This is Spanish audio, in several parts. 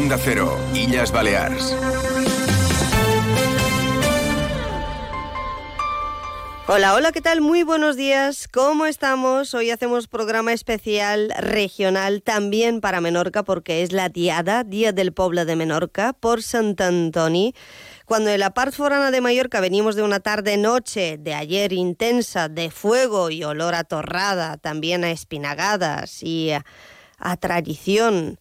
Onda Cero, Illas. Hola, hola, ¿qué tal? Muy buenos días. ¿Cómo estamos? Hoy hacemos programa especial regional también para Menorca porque es la Diada, Día del Pueblo de Menorca, por Sant Antoni. Cuando en la part forana de Mallorca venimos de una tarde-noche de ayer intensa, de fuego y olor a torrada, también a espinagadas y a tradición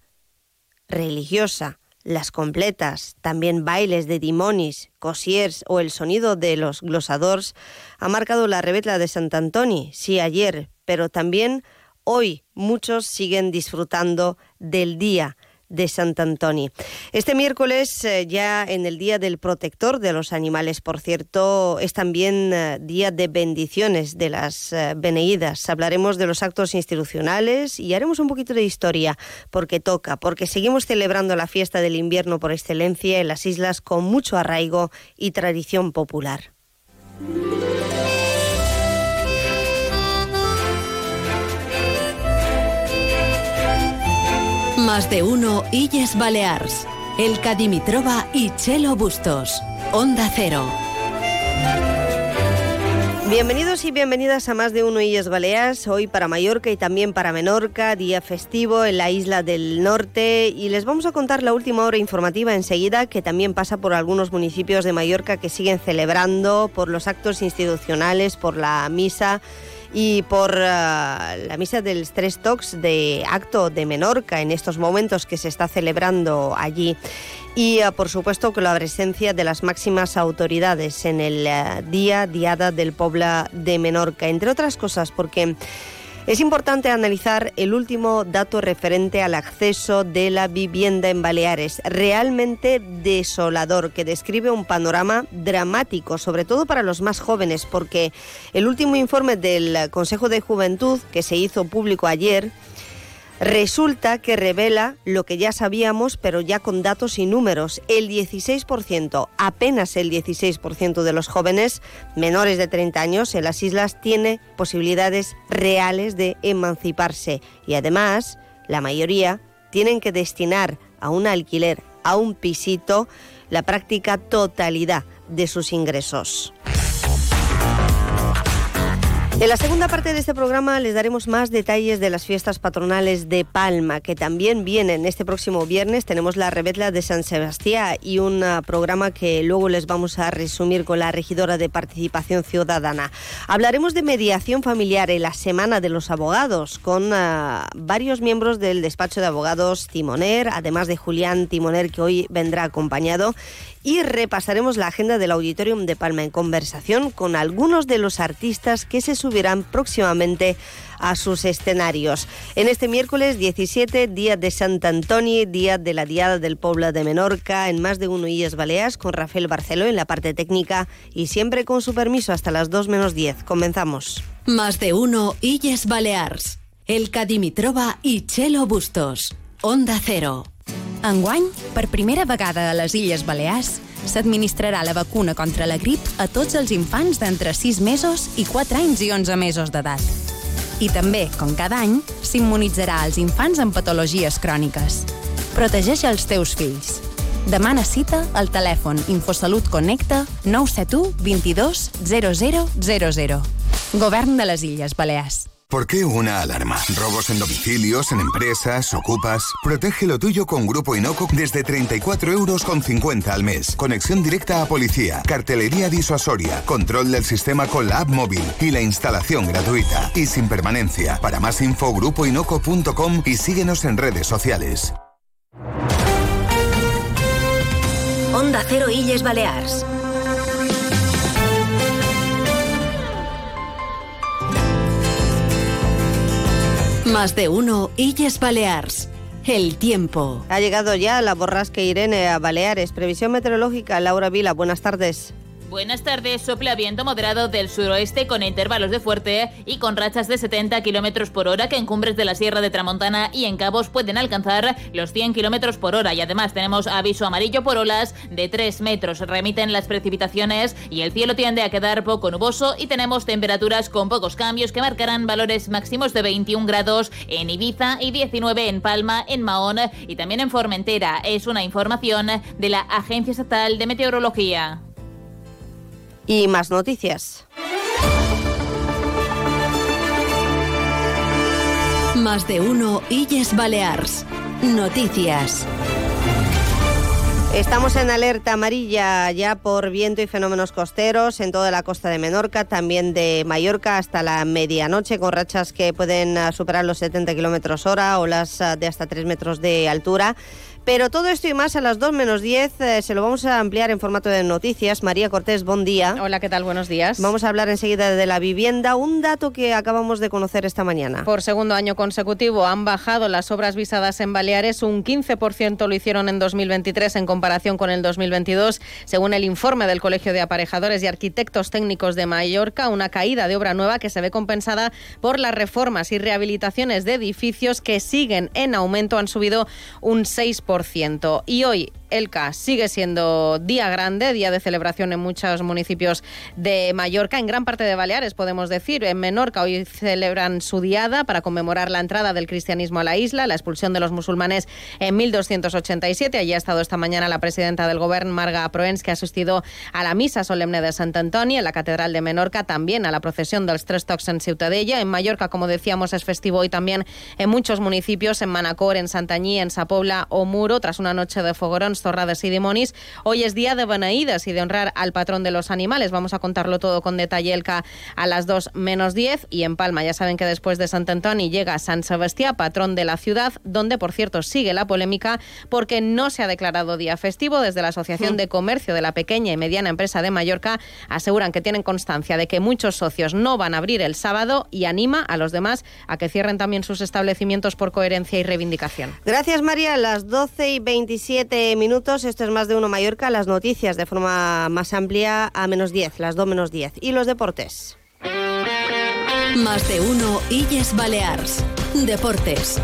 religiosa, las completas, también bailes de dimonis, cosiers o el sonido de los glosadors, ha marcado la rebetla de Sant Antoni, sí ayer, pero también hoy muchos siguen disfrutando del día de Sant Antoni. Este miércoles, eh, ya en el Día del Protector de los Animales, por cierto, es también eh, Día de Bendiciones de las eh, Beneídas. Hablaremos de los actos institucionales y haremos un poquito de historia, porque toca, porque seguimos celebrando la fiesta del invierno por excelencia en las islas con mucho arraigo y tradición popular. Más de uno Illes Balears. El Cadimitrova y Chelo Bustos. Onda Cero. Bienvenidos y bienvenidas a más de uno Illes Baleares, hoy para Mallorca y también para Menorca, día festivo en la isla del norte y les vamos a contar la última hora informativa enseguida que también pasa por algunos municipios de Mallorca que siguen celebrando por los actos institucionales, por la misa y por uh, la misa del Tres Tocs de acto de Menorca en estos momentos que se está celebrando allí. Y uh, por supuesto con la presencia de las máximas autoridades en el uh, día diada del pueblo de Menorca, entre otras cosas porque es importante analizar el último dato referente al acceso de la vivienda en Baleares, realmente desolador, que describe un panorama dramático, sobre todo para los más jóvenes, porque el último informe del Consejo de Juventud, que se hizo público ayer, Resulta que revela lo que ya sabíamos, pero ya con datos y números. El 16%, apenas el 16% de los jóvenes menores de 30 años en las islas tiene posibilidades reales de emanciparse. Y además, la mayoría tienen que destinar a un alquiler, a un pisito, la práctica totalidad de sus ingresos. En la segunda parte de este programa les daremos más detalles de las fiestas patronales de Palma, que también vienen este próximo viernes. Tenemos la rebetla de San Sebastián y un uh, programa que luego les vamos a resumir con la regidora de Participación Ciudadana. Hablaremos de mediación familiar en la Semana de los Abogados con uh, varios miembros del despacho de abogados Timoner, además de Julián Timoner, que hoy vendrá acompañado y repasaremos la agenda del Auditorium de Palma en conversación con algunos de los artistas que se subirán próximamente a sus escenarios. En este miércoles 17, día de Sant Antoni, día de la Diada del Pueblo de Menorca, en más de uno Illes Baleas, con Rafael Barceló en la parte técnica y siempre con su permiso hasta las 2 menos 10. Comenzamos. Más de uno Illes Balears. El Cadimitrova i Chelo Bustos. Onda Cero. Enguany, per primera vegada a les Illes Balears, s'administrarà la vacuna contra la grip a tots els infants d'entre 6 mesos i 4 anys i 11 mesos d'edat. I també, com cada any, s'immunitzarà als infants amb patologies cròniques. Protegeix els teus fills. Demana cita al telèfon Infosalut Connecta 971 22 0000. Govern de les Illes Balears. ¿Por qué una alarma? ¿Robos en domicilios, en empresas, ocupas? Protege lo tuyo con Grupo Inoco desde 34 euros con 50 al mes. Conexión directa a policía, cartelería disuasoria, control del sistema con la app móvil y la instalación gratuita. Y sin permanencia. Para más info, grupoinoco.com y síguenos en redes sociales. Onda Cero Illes Balears. Más de uno Illes Balears. El tiempo. Ha llegado ya la borrasca Irene a Baleares. Previsión meteorológica, Laura Vila, buenas tardes. Buenas tardes. Sopla viento moderado del suroeste con intervalos de fuerte y con rachas de 70 kilómetros por hora que en cumbres de la Sierra de Tramontana y en Cabos pueden alcanzar los 100 kilómetros por hora. Y además tenemos aviso amarillo por olas de 3 metros. Remiten las precipitaciones y el cielo tiende a quedar poco nuboso y tenemos temperaturas con pocos cambios que marcarán valores máximos de 21 grados en Ibiza y 19 en Palma, en Mahón y también en Formentera. Es una información de la Agencia Estatal de Meteorología y más noticias. Más de uno Illes Balears. Noticias. Estamos en alerta amarilla ya por viento y fenómenos costeros en toda la costa de Menorca, también de Mallorca hasta la medianoche, con rachas que pueden superar los 70 kilómetros hora, olas ah, de hasta 3 metros de altura. Pero todo esto y más a las 2 menos 10 eh, se lo vamos a ampliar en formato de noticias. María Cortés, buen día. Hola, ¿qué tal? Buenos días. Vamos a hablar enseguida de la vivienda, un dato que acabamos de conocer esta mañana. Por segundo año consecutivo han bajado las obras visadas en Baleares, un 15% lo hicieron en 2023 en comparación con el 2022, según el informe del Colegio de Aparejadores y Arquitectos Técnicos de Mallorca, una caída de obra nueva que se ve compensada por las reformas y rehabilitaciones de edificios que siguen en aumento, han subido un 6%. Y hoy Elca sigue siendo día grande, día de celebración en muchos municipios de Mallorca, en gran parte de Baleares, podemos decir. En Menorca hoy celebran su diada para conmemorar la entrada del cristianismo a la isla, la expulsión de los musulmanes en 1287. Allí ha estado esta mañana la presidenta del gobierno, Marga Proens, que ha asistido a la misa solemne de Sant Antoni en la Catedral de Menorca, también a la procesión del Tres Tocs en Ciutadella. En Mallorca, como decíamos, es festivo hoy también en muchos municipios, en Manacor, en Santañí, en Sapobla o Muro, tras una noche de fogorón Torrades y Demonis. Hoy es día de Benaídas y de honrar al patrón de los animales. Vamos a contarlo todo con detalle Elca a las 2 menos 10 y en Palma ya saben que después de Sant Antoni llega San Sebastián, patrón de la ciudad, donde por cierto sigue la polémica porque no se ha declarado día festivo. Desde la Asociación de Comercio de la Pequeña y Mediana Empresa de Mallorca aseguran que tienen constancia de que muchos socios no van a abrir el sábado y anima a los demás a que cierren también sus establecimientos por coherencia y reivindicación. Gracias María. Las 12 y 27 minutos. Esto es más de uno Mallorca. Las noticias de forma más amplia a menos 10, las 2 menos 10. Y los deportes. Más de uno Illes Balears. Deportes.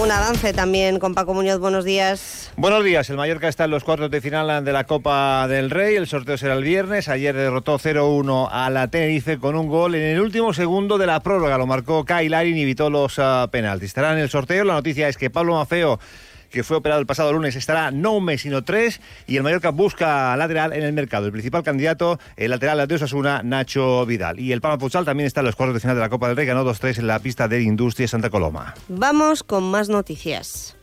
Un avance también con Paco Muñoz. Buenos días. Buenos días. El Mallorca está en los cuartos de final de la Copa del Rey. El sorteo será el viernes. Ayer derrotó 0-1 a la Tenerife con un gol en el último segundo de la prórroga. Lo marcó Kyle Larin y evitó los uh, penaltis. Estará en el sorteo. La noticia es que Pablo Mafeo que fue operado el pasado lunes, estará no un mes, sino tres, y el Mallorca busca lateral en el mercado. El principal candidato, el lateral de Osasuna, Nacho Vidal. Y el Palma Futsal también está en los cuartos de final de la Copa del Rey, ganó 2-3 en la pista de Industria Santa Coloma. Vamos con más noticias.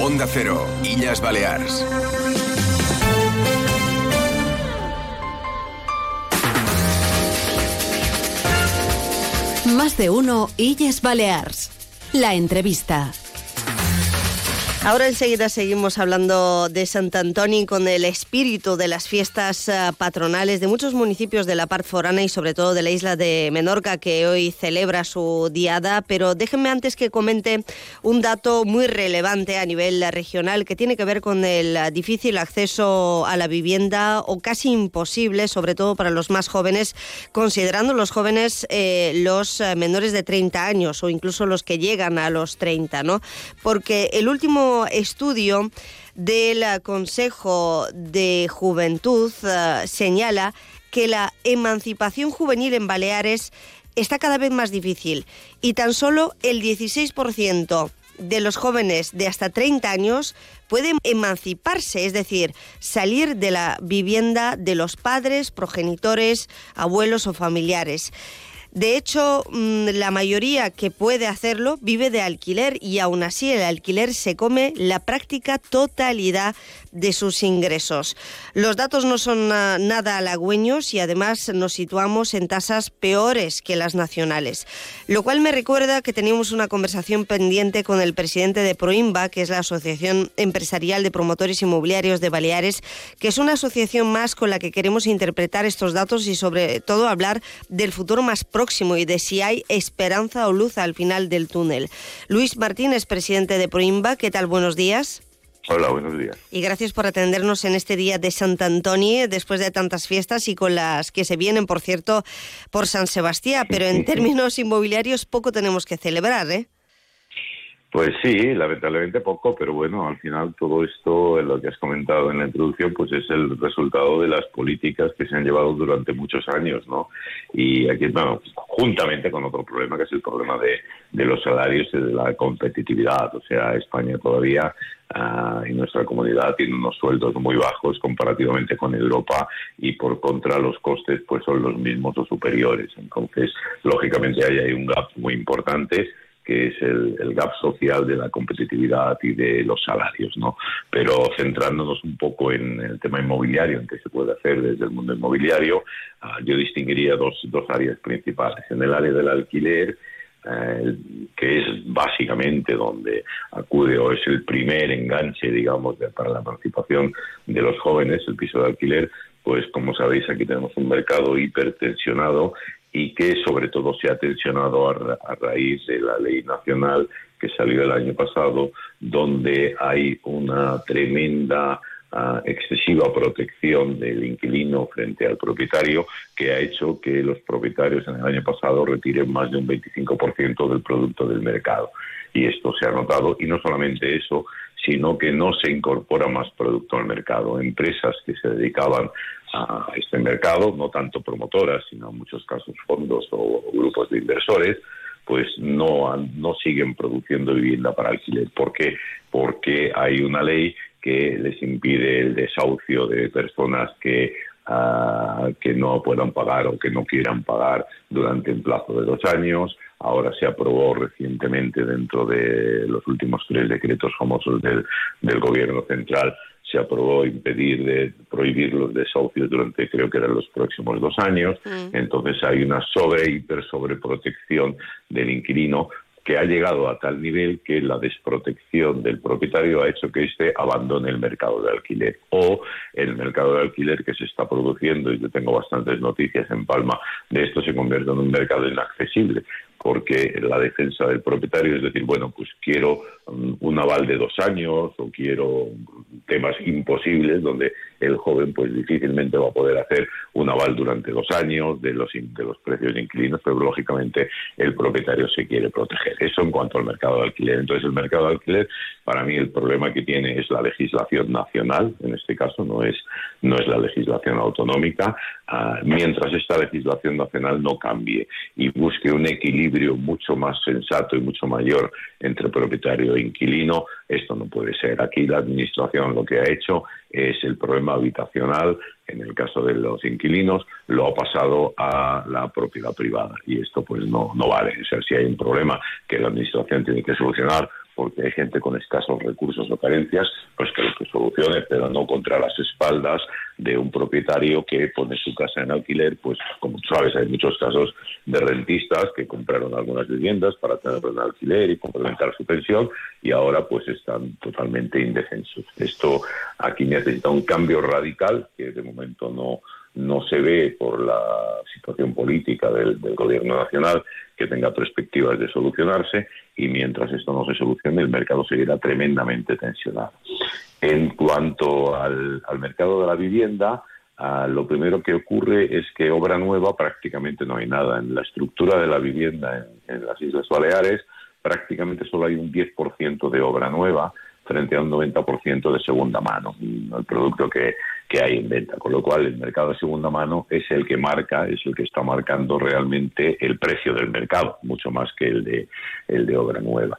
Onda Cero, Illas Baleares. Más de uno Illes Balears. La entrevista. Ahora enseguida seguimos hablando de Sant Antoni con el espíritu de las fiestas eh, patronales de muchos municipios de la parte forana y sobre todo de la isla de Menorca que hoy celebra su diada, pero déjenme antes que comente un dato muy relevante a nivel regional que tiene que ver con el difícil acceso a la vivienda o casi imposible, sobre todo para los más jóvenes, considerando los jóvenes eh, los eh, menores de 30 años o incluso los que llegan a los 30, ¿no? Porque el último estudio del Consejo de Juventud eh, señala que la emancipación juvenil en Baleares está cada vez más difícil y tan solo el 16% de los jóvenes de hasta 30 años pueden emanciparse, es decir, salir de la vivienda de los padres, progenitores, abuelos o familiares. De hecho, mm, la mayoría que puede hacerlo vive de alquiler y aún así el alquiler se come la práctica totalidad de sus ingresos. Los datos no son nada halagüeños y además nos situamos en tasas peores que las nacionales, lo cual me recuerda que teníamos una conversación pendiente con el presidente de Proimba, que es la Asociación Empresarial de Promotores Inmobiliarios de Baleares, que es una asociación más con la que queremos interpretar estos datos y sobre todo hablar del futuro más próximo y de si hay esperanza o luz al final del túnel. Luis Martínez, presidente de Proimba, ¿qué tal? Buenos días. Hola, buenos días. Y gracias por atendernos en este día de Sant Antoni, después de tantas fiestas y con las que se vienen, por cierto, por San Sebastián. Pero en términos inmobiliarios poco tenemos que celebrar, ¿eh? Pues sí, lamentablemente poco, pero bueno, al final todo esto, lo que has comentado en la introducción, pues es el resultado de las políticas que se han llevado durante muchos años, ¿no? Y aquí, bueno, juntamente con otro problema, que es el problema de, los salarios y de la competitividad. O sea, España todavía uh, nuestra comunidad tiene unos sueldos muy bajos comparativamente con Europa y por contra los costes pues son los mismos o superiores. Entonces, lógicamente ahí hay un gap muy importante que es el, gap social de la competitividad y de los salarios, ¿no? Pero centrándonos un poco en el tema inmobiliario, en qué se puede hacer desde el mundo inmobiliario, ah, yo distinguiría dos, dos áreas principales. En el área del alquiler, eh, que es básicamente donde acude o es el primer enganche, digamos, para la participación de los jóvenes, el piso de alquiler, pues como sabéis aquí tenemos un mercado hipertensionado y que sobre todo se ha tensionado a, raíz de la ley nacional que salió el año pasado, donde hay una tremenda ah, excesiva protección del inquilino frente al propietario que ha hecho que los propietarios en el año pasado retiren más de un 25% del producto del mercado. Y esto se ha notado, y no solamente eso, sino que no se incorpora más producto al mercado. Empresas que se dedicaban a este mercado, no tanto promotoras, sino en muchos casos fondos o grupos de inversores, pues no, no siguen produciendo vivienda para alquiler. ¿Por qué? Porque hay una ley que les impide el desahucio de personas que, ah, que no puedan pagar o que no quieran pagar durante un plazo de dos años. Ahora se aprobó recientemente dentro de los últimos tres decretos famosos del, del Gobierno central se aprobó impedir de prohibir los desahucios durante creo que eran los próximos dos años. Mm. Entonces hay una sobre hiper sobreprotección del inquilino que ha llegado a tal nivel que la desprotección del propietario ha hecho que éste abandone el mercado de alquiler o el mercado de alquiler que se está produciendo, y yo tengo bastantes noticias en Palma de esto, se convierte en un mercado inaccesible porque la defensa del propietario es decir, bueno, pues quiero un aval de dos años o quiero temas imposibles donde el joven pues difícilmente va a poder hacer un aval durante dos años de los, de los precios de inquilinos, pero lógicamente el propietario se quiere proteger. Eso en cuanto al mercado de alquiler. Entonces el mercado de alquiler, para mí el problema que tiene es la legislación nacional, en este caso no es, no es la legislación autonómica, ah, mientras esta legislación nacional no cambie y busque un equilibrio mucho más sensato y mucho mayor entre propietario inquilino. Esto no puede ser. Aquí la Administración lo que ha hecho es el problema habitacional, en el caso de los inquilinos, lo ha pasado a la propiedad privada y esto pues no, no vale. O sea, si hay un problema que la Administración tiene que solucionar, porque hay gente con escasos recursos o carencias, pues que lo que solucione, pero no contra las espaldas de un propietario que pone su casa en alquiler, pues como sabes, hay muchos casos de rentistas que compraron algunas viviendas para tenerlo en alquiler y complementar su pensión y ahora pues están totalmente indefensos. Esto aquí necesita un cambio radical que de momento no no se ve por la situación política del, gobierno nacional que tenga perspectivas de solucionarse y mientras esto no se solucione el mercado seguirá tremendamente tensionado. En cuanto al, mercado de la vivienda, ah, lo primero que ocurre es que obra nueva prácticamente no hay nada. En la estructura de la vivienda en las Islas Baleares prácticamente solo hay un 10% de obra nueva frente a un 90% de segunda mano, el producto que, hay en venta. Con lo cual, el mercado de segunda mano es el que marca, es el que está marcando realmente el precio del mercado, mucho más que el de, el de obra nueva.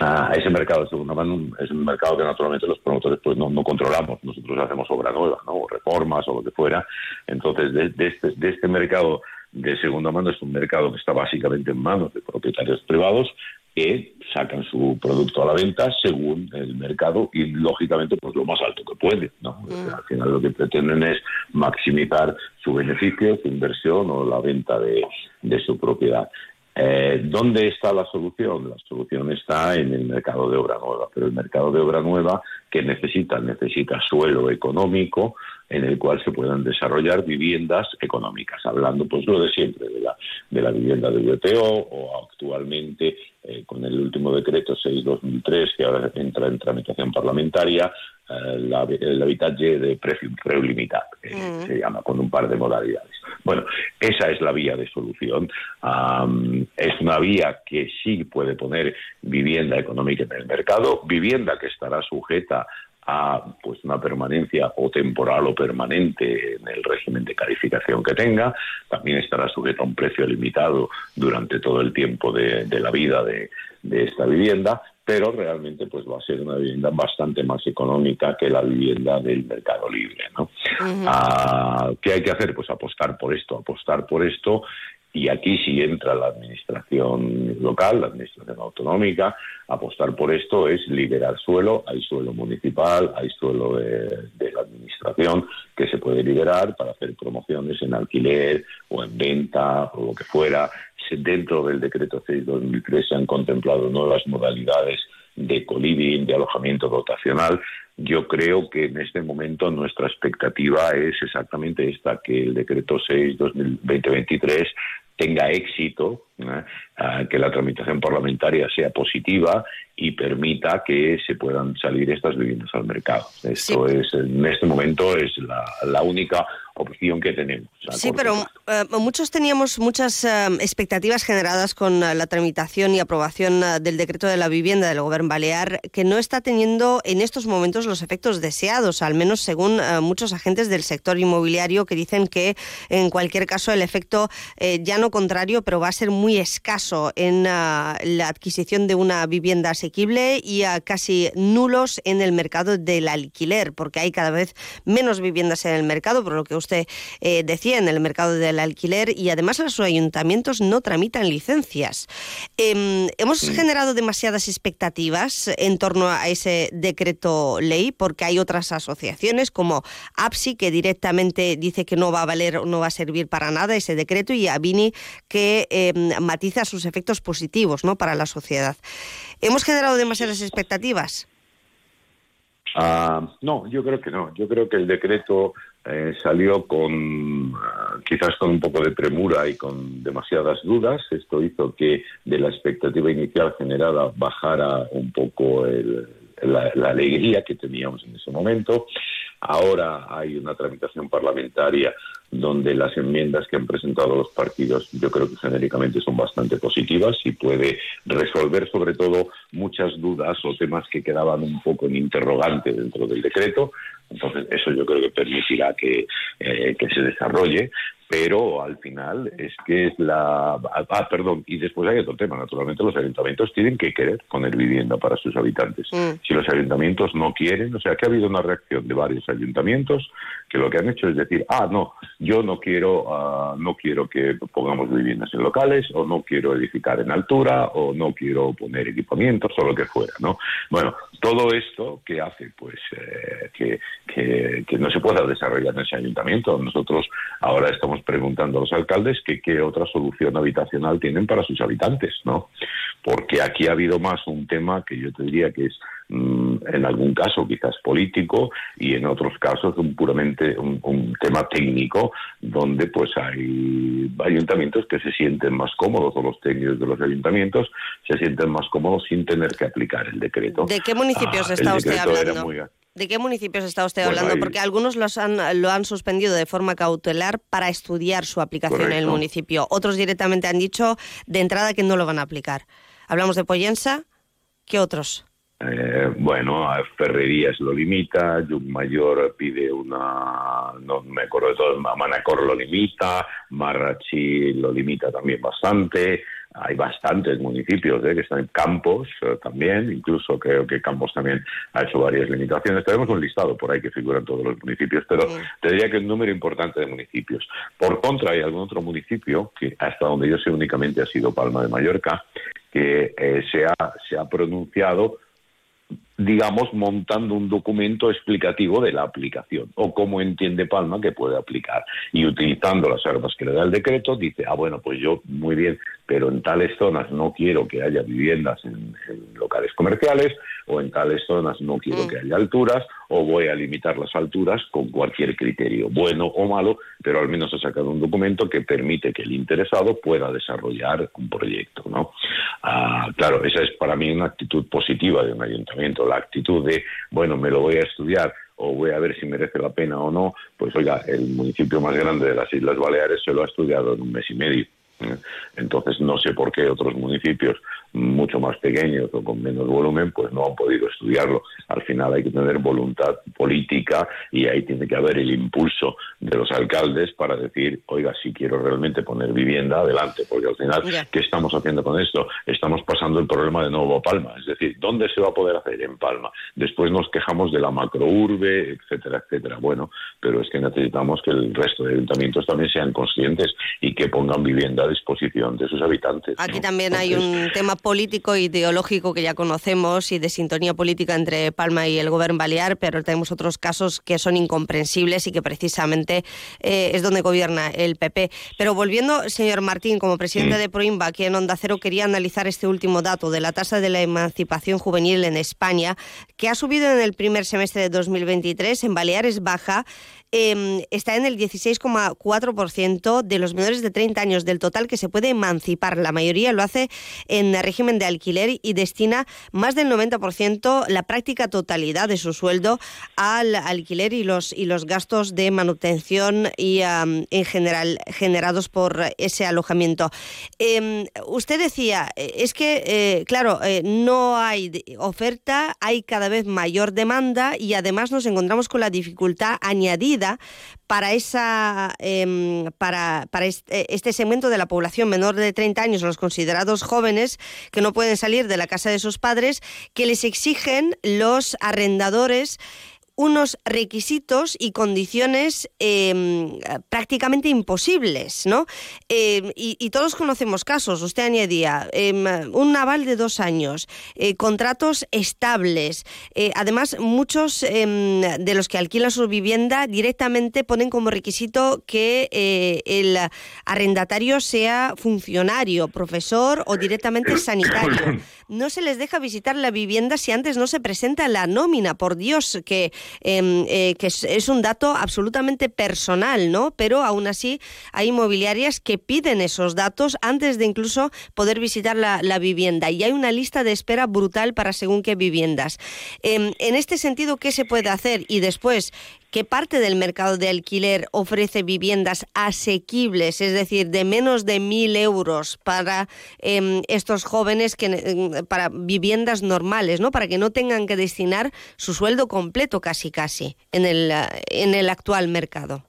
Ah, ese mercado de segunda mano es un mercado que naturalmente los promotores pues no, controlamos. Nosotros hacemos obra nueva, ¿no? o reformas o lo que fuera. Entonces, de, este, de este mercado de segunda mano es un mercado que está básicamente en manos de propietarios privados que sacan su producto a la venta según el mercado y lógicamente pues lo más alto que pueden. ¿no? Mm. Al final lo que pretenden es maximizar su beneficio, su inversión o la venta de, de su propiedad. Eh, ¿Dónde está la solución? La solución está en el mercado de obra nueva, pero el mercado de obra nueva que necesita, necesita suelo económico en el cual se puedan desarrollar viviendas económicas, hablando pues lo de siempre, de la, de la vivienda de VTO o actualmente eh, con el último decreto 6-2003, que ahora entra en tramitación parlamentaria, el habitaje de precio, limitado, que mm. se llama, con un par de modalidades. Bueno, esa es la vía de solución. es una vía que sí puede poner vivienda económica en el mercado, vivienda que estará sujeta a pues una permanencia o temporal o permanente en el régimen de calificación que tenga, también estará sujeto a un precio limitado durante todo el tiempo de, la vida de, esta vivienda, pero realmente pues va a ser una vivienda bastante más económica que la vivienda del mercado libre. ¿no? Ah, ¿Qué hay que hacer? Pues apostar por esto, apostar por esto y aquí sí entra la administración local, la administración autonómica. Apostar por esto es liberar suelo. Hay suelo municipal, hay suelo de, la administración que se puede liberar para hacer promociones en alquiler o en venta o lo que fuera. Dentro del decreto 6-2003 se han contemplado nuevas modalidades de coliving, de alojamiento dotacional. Yo creo que en este momento nuestra expectativa es exactamente esta, que el decreto 6-2023 tenga éxito, que la tramitación parlamentaria sea positiva y permita que se puedan salir estas viviendas al mercado. Esto es, en este momento, es la, la única opción que tenemos. Sí, pero eh, muchos teníamos muchas eh, expectativas generadas con eh, la tramitación y aprobación del decreto de la vivienda del Gobierno Balear, que no está teniendo en estos momentos los efectos deseados, al menos según muchos agentes del sector inmobiliario que dicen que en cualquier caso el efecto ya no contrario, pero va a ser muy escaso en la adquisición de una vivienda asequible y casi nulos en el mercado del alquiler, porque hay cada vez menos viviendas en el mercado, por lo que usted eh, decía, en el mercado del alquiler y además los ayuntamientos no tramitan licencias. Em, ¿Hemos generado demasiadas expectativas en torno a ese decreto ley? Porque hay otras asociaciones como APSI que directamente dice que no va a valer, no va a servir para nada ese decreto y Avini que em, matiza sus efectos positivos ¿no? para la sociedad. ¿Hemos generado demasiadas expectativas? Ah, no, yo creo que no. Yo creo que el decreto eh, salió con ah, quizás con un poco de premura y con demasiadas dudas. Esto hizo que de la expectativa inicial generada bajara un poco la, alegría que teníamos en ese momento. Ahora hay una tramitación parlamentaria donde las enmiendas que han presentado los partidos yo creo que genéricamente son bastante positivas y puede resolver sobre todo muchas dudas o temas que quedaban un poco en interrogante dentro del decreto. Entonces eso yo creo que permitirá que, eh, que se desarrolle pero al final es que es la... Ah, perdón, y después hay otro tema, naturalmente los ayuntamientos tienen que querer poner vivienda para sus habitantes. Mm. Si los ayuntamientos no quieren, o sea que ha habido una reacción de varios ayuntamientos que lo que han hecho es decir, ah, no, yo no quiero, ah, no quiero que pongamos viviendas en locales, o no quiero edificar en altura, o no quiero poner equipamientos, o lo que fuera, ¿no? Bueno, todo esto que hace, pues, eh, que, no se pueda desarrollar en ese ayuntamiento. Nosotros ahora estamos preguntando a los alcaldes que qué otra solución habitacional tienen para sus habitantes, ¿no? Porque aquí ha habido más un tema que yo te diría que es en algún caso quizás político y en otros casos un puramente un, tema técnico donde pues hay ayuntamientos que se sienten más cómodos o los técnicos de los ayuntamientos se sienten más cómodos sin tener que aplicar el decreto. ¿De qué municipios ah, está usted hablando? ¿De qué municipios está usted hablando? Porque algunos los han, lo han suspendido de forma cautelar para estudiar su aplicación en el municipio. Otros directamente han dicho de entrada que no lo van a aplicar. Hablamos de Poyensa. ¿Qué otros? Eh, bueno, Ferrerías lo limita, Mayor pide una, no me acuerdo de todo, Manacor lo limita, Marrachi lo limita también bastante, hay bastantes municipios ¿eh? que están en Campos eh, también, incluso creo que Campos también ha hecho varias limitaciones. Tenemos un listado por ahí que figuran todos los municipios, pero te diría que un número importante de municipios. Por contra, hay algún otro municipio que hasta donde yo sé únicamente ha sido Palma de Mallorca, que eh, se, ha, se ha pronunciado digamos, montando un documento explicativo de la aplicación o cómo entiende Palma que puede aplicar. Y utilizando las armas que le da el decreto, dice, ah, bueno, pues yo muy bien, pero en tales zonas no quiero que haya viviendas en, locales comerciales o en tales zonas no quiero mm. que haya alturas o voy a limitar las alturas con cualquier criterio, bueno o malo, pero al menos ha sacado un documento que permite que el interesado pueda desarrollar un proyecto. ¿no? Ah, claro, esa es para mí una actitud positiva de un ayuntamiento, la actitud de, bueno, me lo voy a estudiar o voy a ver si merece la pena o no, pues oiga, el municipio más grande de las Islas Baleares se lo ha estudiado en un mes y medio. Entonces no sé por qué otros municipios mucho más pequeños o con menos volumen, pues no han podido estudiarlo. Al final hay que tener voluntad política y ahí tiene que haber el impulso de los alcaldes para decir, oiga, si quiero realmente poner vivienda, adelante, porque al final, ¿qué estamos haciendo con esto? Estamos pasando el problema de nuevo a Palma, es decir, ¿dónde se va a poder hacer? En Palma. Después nos quejamos de la macrourbe, etcétera, etcétera. Bueno, pero es que necesitamos que el resto de ayuntamientos también sean conscientes y que pongan vivienda disposición de sus habitantes. Aquí también hay un tema político e ideológico que ya conocemos y de sintonía política entre Palma y el gobierno balear, pero tenemos otros casos que son incomprensibles y que precisamente eh, es donde gobierna el PP. Pero volviendo, señor Martín, como presidente de Proimba, aquí en Onda Cero, quería analizar este último dato de la tasa de la emancipación juvenil en España, que ha subido en el primer semestre de 2023, en Baleares baja eh, está en el 16,4% de los menores de 30 años del total que se puede emancipar. La mayoría lo hace en régimen de alquiler y destina más del 90%, la práctica totalidad de su sueldo al alquiler y los, y los gastos de manutención y en general generados por ese alojamiento. Eh, usted decía, es que, eh, claro, eh, no hay oferta, hay cada vez mayor demanda y además nos encontramos con la dificultad añadida para, esa, em, para, para este, este, segmento de la población menor de 30 años, los considerados jóvenes que no pueden salir de la casa de sus padres, que les exigen los arrendadores unos requisitos y condiciones em, prácticamente imposibles, ¿no? Em, y, todos conocemos casos, usted añadía, em, un naval de dos años, eh, contratos estables. Eh, además, muchos de los que alquilan su vivienda directamente ponen como requisito que eh, el arrendatario sea funcionario, profesor o directamente sanitario. No se les deja visitar la vivienda si antes no se presenta la nómina, por Dios, que Em, eh, que es, un dato absolutamente personal, ¿no? Pero aún así hay inmobiliarias que piden esos datos antes de incluso poder visitar la, vivienda y hay una lista de espera brutal para según qué viviendas. Em, en este sentido, ¿qué se puede hacer? Y después, ¿Qué parte del mercado de alquiler ofrece viviendas asequibles, es decir, de menos de mil euros para em, estos jóvenes, que, em, para viviendas normales, ¿no? para que no tengan que destinar su sueldo completo casi casi en el, en el actual mercado?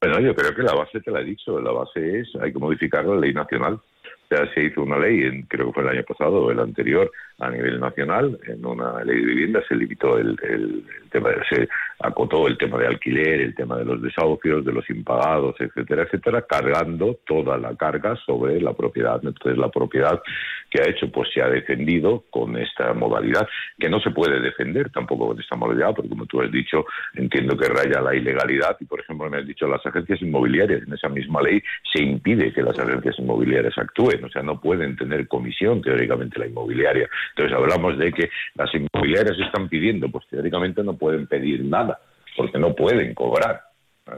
Bueno, yo creo que la base te la he dicho, la base es hay que modificar la ley nacional. Sea, se hizo una ley, creo que fue el año pasado o el anterior, a nivel nacional, en una ley de vivienda se limitó el, el, tema, se acotó el tema de alquiler, el tema de los desahucios, de los impagados, etcétera, etcétera, cargando toda la carga sobre la propiedad. Entonces la propiedad que ha hecho, pues se ha defendido con esta modalidad, que no se puede defender tampoco con esta modalidad, porque como tú has dicho, entiendo que raya la ilegalidad y por ejemplo me has dicho las agencias inmobiliarias, en esa misma ley se impide que las agencias inmobiliarias actúen, o sea, no pueden tener comisión teóricamente la inmobiliaria entonces hablamos de que las inmobiliarias están pidiendo, pues teóricamente no pueden pedir nada, porque no pueden cobrar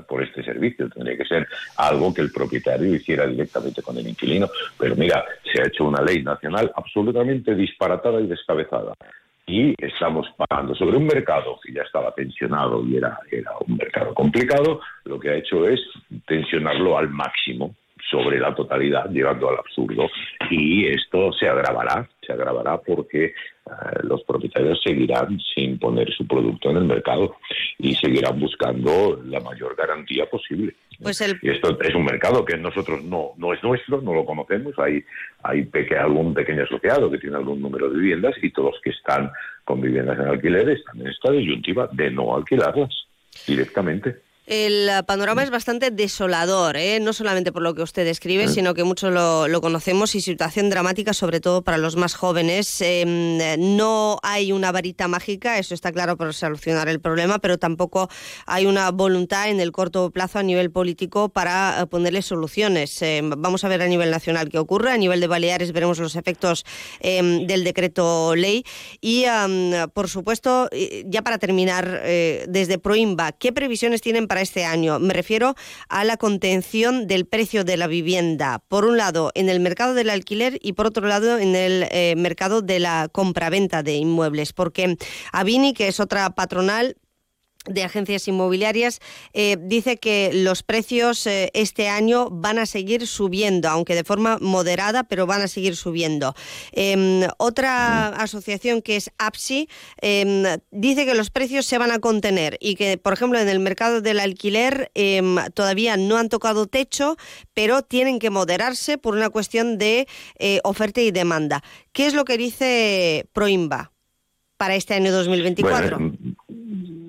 por este servicio. Tendría que ser algo que el propietario hiciera directamente con el inquilino. Pero mira, se ha hecho una ley nacional absolutamente disparatada y descabezada. Y estamos pagando sobre un mercado que ya estaba tensionado y era, era un mercado complicado, lo que ha hecho es tensionarlo al máximo sobre la totalidad, llegando al absurdo. Y esto se agravará, se agravará porque los propietarios seguirán sin poner su producto en el mercado y seguirán buscando la mayor garantía posible. Pues Y esto es un mercado que nosotros no, no es nuestro, no lo conocemos. Hay, hay algún pequeño asociado que tiene algún número de viviendas y todos los que están con viviendas en alquiler están en esta disyuntiva de no alquilarlas directamente. El panorama es bastante desolador, ¿eh? no solamente por lo que usted describe, sino que muchos lo, conocemos y situación dramática, sobre todo para los más jóvenes. Em, no hay una varita mágica, eso está claro, para solucionar el problema, pero tampoco hay una voluntad en el corto plazo a nivel político para eh, ponerle soluciones. Em, vamos a ver a nivel nacional qué ocurre, a nivel de Baleares veremos los efectos em, del decreto ley y, por supuesto, ya para terminar, eh, desde Proimba, ¿qué previsiones tienen para este año. Me refiero a la contención del precio de la vivienda, por un lado en el mercado del alquiler y por otro lado en el eh, mercado de la compraventa de inmuebles, porque Avini, que es otra patronal, de agencias inmobiliarias eh, dice que los precios eh, este año van a seguir subiendo, aunque de forma moderada, pero van a seguir subiendo. Em, otra asociación que es APSI em, dice que los precios se van a contener y que, por ejemplo, en el mercado del alquiler em, todavía no han tocado techo, pero tienen que moderarse por una cuestión de eh, oferta y demanda. ¿Qué es lo que dice Proimba para este año 2024? En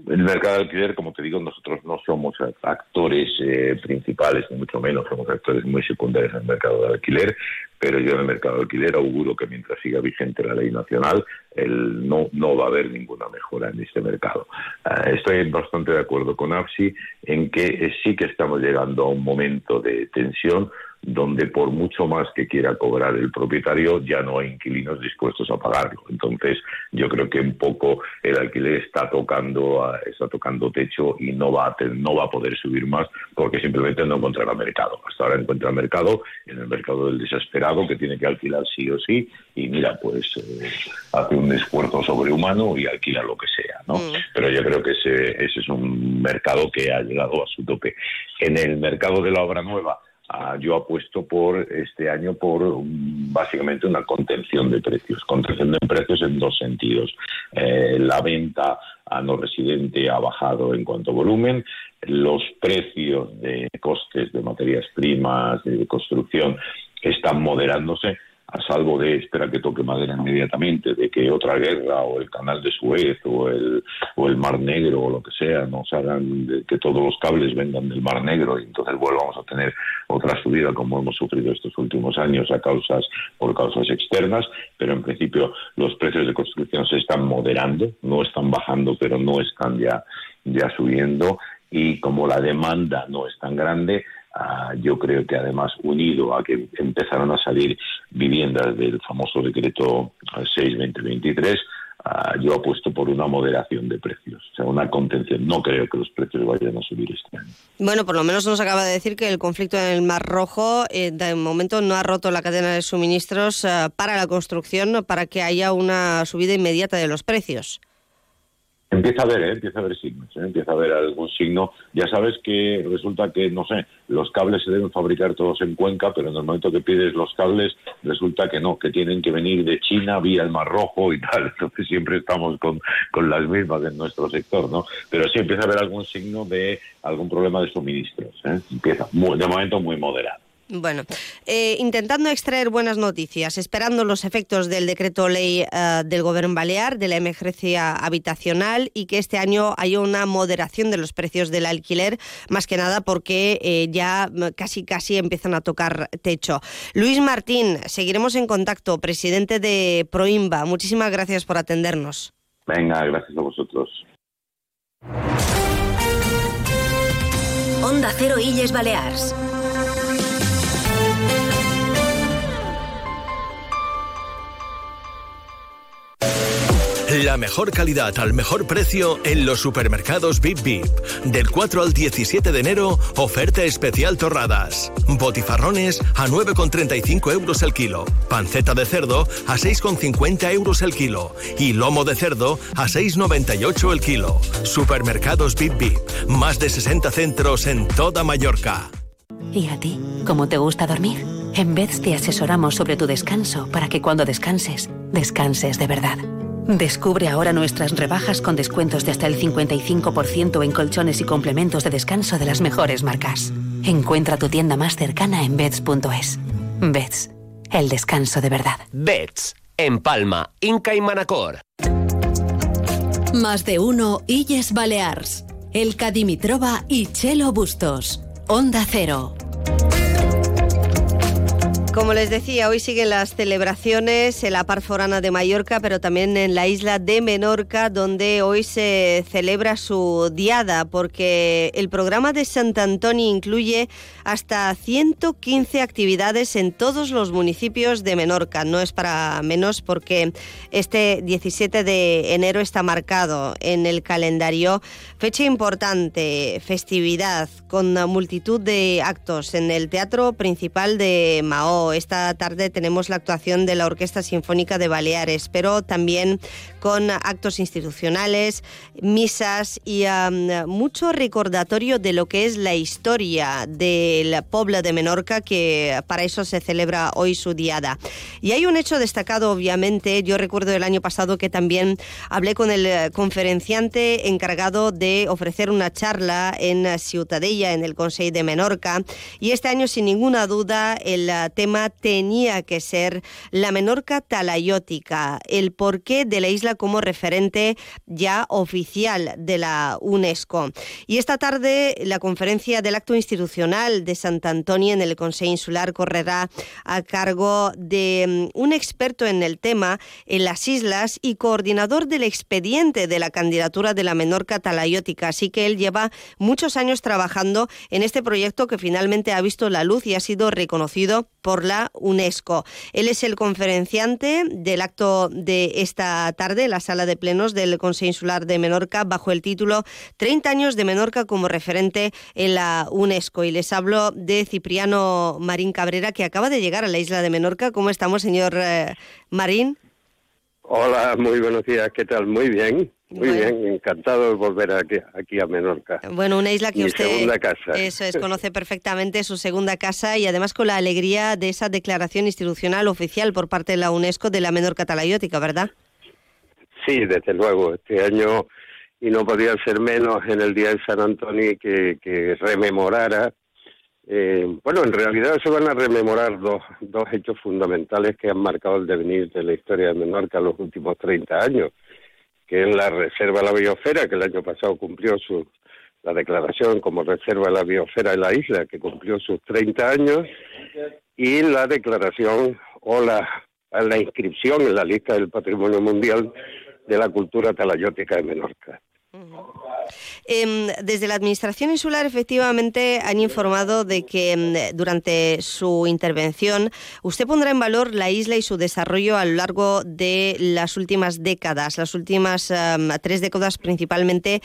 el mercado de alquiler, como te digo, nosotros no somos actores eh, principales, ni mucho menos, somos actores muy secundarios en el mercado de alquiler, pero yo en el mercado de alquiler auguro que mientras siga vigente la ley nacional, el, no, no va a haber ninguna mejora en este mercado. Eh, estoy bastante de acuerdo con APSI en que eh, sí que estamos llegando a un momento de tensión donde por mucho más que quiera cobrar el propietario ya no hay inquilinos dispuestos a pagarlo. Entonces, yo creo que un poco el alquiler está tocando está tocando techo y no va a no va a poder subir más porque simplemente no encontrará mercado. Hasta ahora encuentra mercado en el mercado del desesperado que tiene que alquilar sí o sí y mira, pues eh, hace un esfuerzo sobrehumano y alquila lo que sea, ¿no? Mm. Pero yo creo que ese, ese es un mercado que ha llegado a su tope. En el mercado de la obra nueva Ah, yo apuesto por este año por básicamente una contención de precios. Contención de precios en dos sentidos. Eh, la venta a no residente ha bajado en cuanto a volumen. Los precios de costes de materias primas, de construcción, están moderándose a salvo de esperar que toque madera inmediatamente, de que otra guerra o el canal de Suez o el, o el Mar Negro o lo que sea nos hagan de que todos los cables vengan del Mar Negro y entonces volvamos a tener otra subida como hemos sufrido estos últimos años a causas por causas externas, pero en principio los precios de construcción se están moderando, no están bajando, pero no están ya, ya subiendo y como la demanda no es tan grande, Ah, yo creo que además unido a que empezaron a salir viviendas del famoso decreto 6-2023, ah, yo apuesto por una moderación de precios, o sea, una contención. No creo que los precios vayan a subir este año. Bueno, por lo menos nos acaba de decir que el conflicto en el Mar Rojo eh, de momento no ha roto la cadena de suministros ah, para la construcción para que haya una subida inmediata de los precios. Empieza a ver, ¿eh? empieza a haber signos, ¿eh? empieza a haber algún signo. Ya sabes que resulta que, no sé, los cables se deben fabricar todos en Cuenca, pero en el momento que pides los cables resulta que no, que tienen que venir de China vía el Mar Rojo y tal. Entonces siempre estamos con, con las mismas en nuestro sector, ¿no? Pero sí empieza a haber algún signo de algún problema de suministros. ¿eh? Empieza, de momento muy moderado. Bueno, eh, intentando extraer buenas noticias, esperando los efectos del decreto ley eh, del Gobierno Balear de la emergencia habitacional y que este año haya una moderación de los precios del alquiler, más que nada porque eh, ya casi casi empiezan a tocar techo. Luis Martín, seguiremos en contacto, presidente de Proimba. Muchísimas gracias por atendernos. Venga, gracias a vosotros. Onda Cero Illes Balears. La mejor calidad al mejor precio en los supermercados Bip Bip. Del 4 al 17 de enero, oferta especial torradas. Botifarrones a 9,35 euros el kilo. Panceta de cerdo a 6,50 euros el kilo. Y lomo de cerdo a 6,98 el kilo. Supermercados Bip Bip. Más de 60 centros en toda Mallorca. ¿Y a ti? ¿Cómo te gusta dormir? En vez te asesoramos sobre tu descanso para que cuando descanses, descanses de verdad. Descubre ahora nuestras rebajas con descuentos de hasta el 55% en colchones y complementos de descanso de las mejores marcas. Encuentra tu tienda más cercana en beds.es. Beds, el descanso de verdad. Beds, en Palma, Inca y Manacor. Más de uno Illes Balears. Elka Dimitrova y Chelo Bustos. Onda Cero. Como les decía, hoy siguen las celebraciones en la par forana de Mallorca, pero también en la isla de Menorca, donde hoy se celebra su diada, porque el programa de Sant Antoni incluye hasta 115 actividades en todos los municipios de Menorca. No es para menos porque este 17 de enero está marcado en el calendario. Fecha importante, festividad, con multitud de actos en el Teatro Principal de Mao esta tarde tenemos la actuación de la Orquesta Sinfónica de Baleares, pero también con actos institucionales, misas y mucho recordatorio de lo que es la historia del pueblo de Menorca, que para eso se celebra hoy su diada. Y hay un hecho destacado, obviamente, yo recuerdo el año pasado que también hablé con el conferenciante encargado de ofrecer una charla en Ciutadella, en el Consejo de Menorca, y este año, sin ninguna duda, el tema tenía que ser la Menorca talayótica, el porqué de la isla como referente ya oficial de la UNESCO. Y esta tarde la conferencia del acto institucional de Sant Antonio en el Consejo Insular correrá a cargo de mm, un experto en el tema en las islas y coordinador del expediente de la candidatura de la Menorca talayótica. Así que él lleva muchos años trabajando en este proyecto que finalmente ha visto la luz y ha sido reconocido por la UNESCO. Él es el conferenciante del acto de esta tarde en la sala de plenos del Consejo Insular de Menorca bajo el título 30 años de Menorca como referente en la UNESCO. Y les hablo de Cipriano Marín Cabrera, que acaba de llegar a la isla de Menorca. ¿Cómo estamos, señor eh, Marín? Hola, muy buenos días. ¿Qué tal? Muy bien. Muy bien, encantado de volver aquí, aquí, a Menorca. Bueno, una isla que Mi usted segunda casa. Eso es, conoce perfectamente su segunda casa y además con la alegría de esa declaración institucional oficial por parte de la UNESCO de la Menorca talayótica, ¿verdad? Sí, desde luego. Este año, y no podía ser menos en el Día de San Antonio, que, rememorara eh, bueno, en realidad se van a rememorar dos, dos hechos fundamentales que han marcado el devenir de la historia de Menorca en los últimos 30 años que es la Reserva de la Biosfera, que el año pasado cumplió su, la declaración como Reserva de la Biosfera de la isla, que cumplió sus 30 años, y la declaración o la, la inscripción en la lista del Patrimonio Mundial de la Cultura Talayótica de Menorca. Em, desde la Administración Insular, efectivamente, han informado de que em, durante su intervención usted pondrá en valor la isla y su desarrollo a lo largo de las últimas décadas, las últimas em, tres décadas principalmente,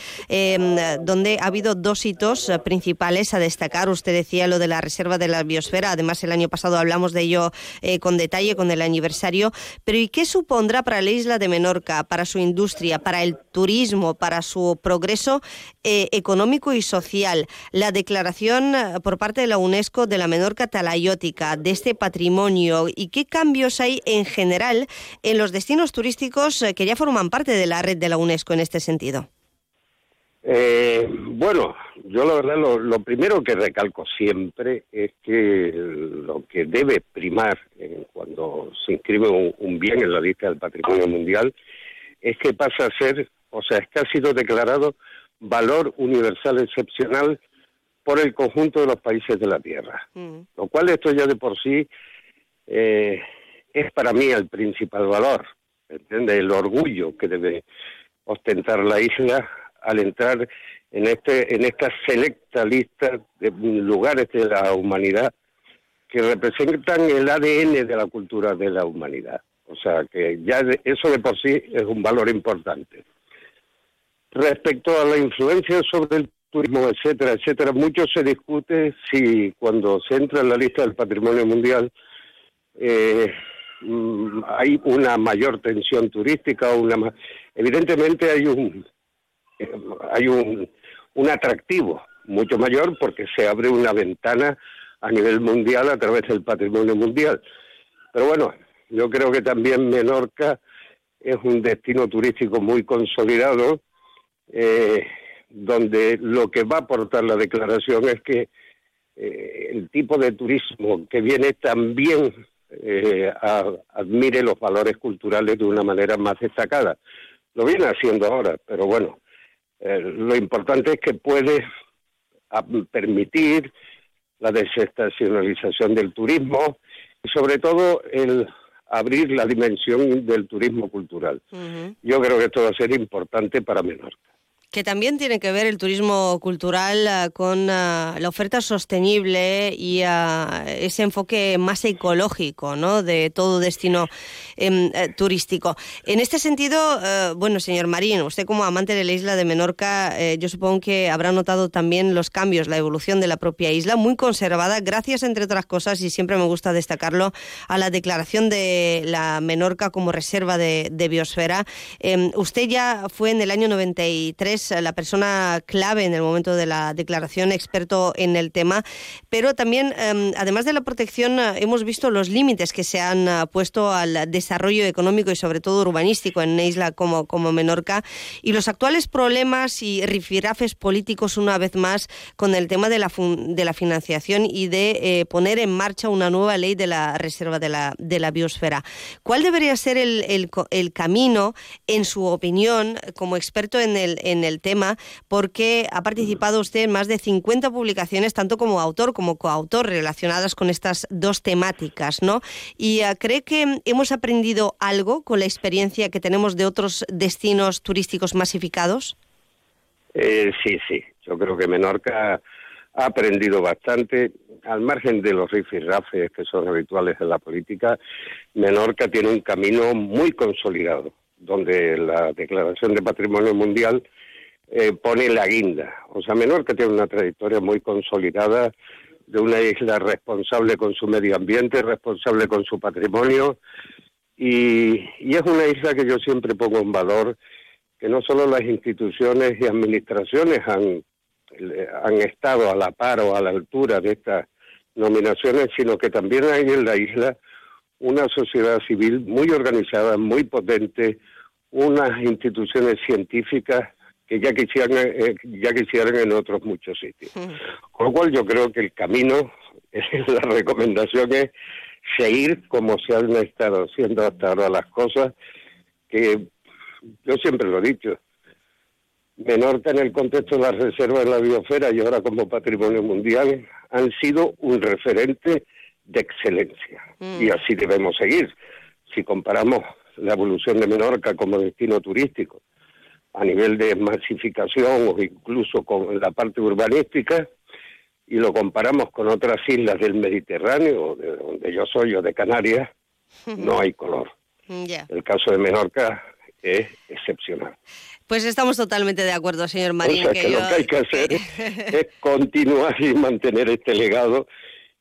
donde ha habido dos hitos principales a destacar. Usted decía lo de la Reserva de la Biosfera, además el año pasado hablamos de ello eh, con detalle, con el aniversario. Pero ¿y qué supondrá para la isla de Menorca, para su industria, para el turismo, para su progreso eh, económico y social. La declaración eh, por parte de la UNESCO de la Menorca talayótica, de este patrimonio y qué cambios hay en general en los destinos turísticos eh, que ya forman parte de la red de la UNESCO en este sentido. bueno, yo la verdad lo, primero que recalco siempre es que lo que debe primar cuando se inscribe un, un, bien en la lista del patrimonio mundial es que pasa a ser, o sea, es que ha sido declarado valor universal excepcional por el conjunto de los países de la Tierra. Mm. Lo cual esto ya de por sí eh, es para mí el principal valor, ¿entiende? El orgullo que debe ostentar la isla al entrar en este en esta selecta lista de lugares de la humanidad que representan el ADN de la cultura de la humanidad. O sea que ya eso de por sí es un valor importante. Respecto a la influencia sobre el turismo, etcétera, etcétera, mucho se discute si cuando se entra en la lista del patrimonio mundial eh, mm, hay una mayor tensión turística una evidentemente hay un hay un, un atractivo mucho mayor porque se abre una ventana a nivel mundial a través del patrimonio mundial. Pero bueno, yo creo que también Menorca es un destino turístico muy consolidado eh, donde lo que va a aportar la declaración es que eh, el tipo de turismo que viene también eh, admire los valores culturales de una manera más destacada. Lo viene haciendo ahora, pero bueno, Eh, lo importante es que puede permitir la desestacionalización del turismo y sobre todo el abrir la dimensión del turismo cultural. Yo creo que esto va a ser importante para Menorca que también tiene que ver el turismo cultural ah, con ah, la oferta sostenible y ah, ese enfoque más ecológico ¿no? de todo destino em, eh, turístico. En este sentido, eh, bueno, señor Marín, usted como amante de la isla de Menorca, eh, yo supongo que habrá notado también los cambios, la evolución de la propia isla, muy conservada, gracias, entre otras cosas, y siempre me gusta destacarlo, a la declaración de la Menorca como reserva de, biosfera. Em, usted ya fue en el año 93 la persona clave en el momento de la declaración, experto en el tema, pero también, em, además de la protección, eh, hemos visto los límites que se han eh, puesto al desarrollo económico y sobre todo urbanístico en una isla como, como Menorca y los actuales problemas y rifirafes políticos una vez más con el tema de la, de la financiación y de eh, poner en marcha una nueva ley de la reserva de la, de la biosfera. ¿Cuál debería ser el, el, el camino, en su opinión, como experto en el, en el tema, porque ha participado usted en más de 50 publicaciones, tanto como autor como coautor, relacionadas con estas dos temáticas, ¿no? ¿Y eh, cree que hemos aprendido algo con la experiencia que tenemos de otros destinos turísticos masificados? Eh, sí, sí. Yo creo que Menorca ha aprendido bastante. Al margen de los rifirrafes que son habituales en la política, Menorca tiene un camino muy consolidado, donde la Declaración de Patrimonio Mundial eh, pone la guinda. O sea, Menorca tiene una trayectoria muy consolidada de una isla responsable con su medio ambiente, responsable con su patrimonio, y, es una isla que yo siempre pongo en valor, que no solo las instituciones y administraciones han, han estado a la par o a la altura de estas nominaciones, sino que también hay en la isla una sociedad civil muy organizada, muy potente, unas instituciones científicas que ya quisieran, eh, ya quisieran en otros muchos sitios. Con lo cual yo creo que el camino, la recomendación es seguir como se han estado haciendo hasta ahora las cosas, que yo siempre lo he dicho, Menorca en el contexto de la reserva de la biosfera y ahora como patrimonio mundial han sido un referente de excelencia y mm. así debemos seguir. Si comparamos la evolución de Menorca como destino turístico a nivel de masificación o incluso con la parte urbanística y lo comparamos con otras islas del Mediterráneo, de donde yo soy o de Canarias, no hay color. El caso de Menorca es excepcional. Pues estamos totalmente de acuerdo, señor Marín. que, lo que hay que hacer es continuar y mantener este legado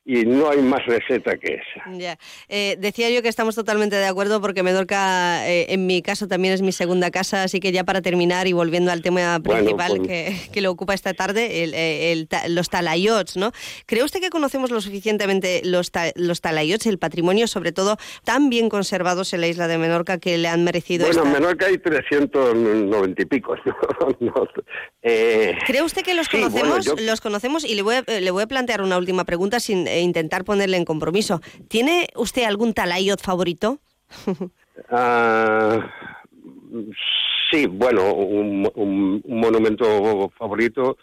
y no hay más receta que esa. Ya. Eh, decía yo que estamos totalmente de acuerdo porque Menorca, eh, en mi caso, también es mi segunda casa, así que ya para terminar y volviendo al tema principal pues que, que, lo ocupa esta tarde, el, los talayots, ¿no? ¿Cree usted que conocemos lo suficientemente los, los talayots, el patrimonio, sobre todo, tan bien conservados en la isla de Menorca que le han merecido Bueno, en Menorca hay 390 y pico. Eh, ¿Cree usted que los conocemos? Los conocemos y le voy, a, le voy a plantear una última pregunta sin e intentar ponerle en compromiso. ¿Tiene usted algún talayot favorito? Ah, sí, bueno, un, monumento favorito,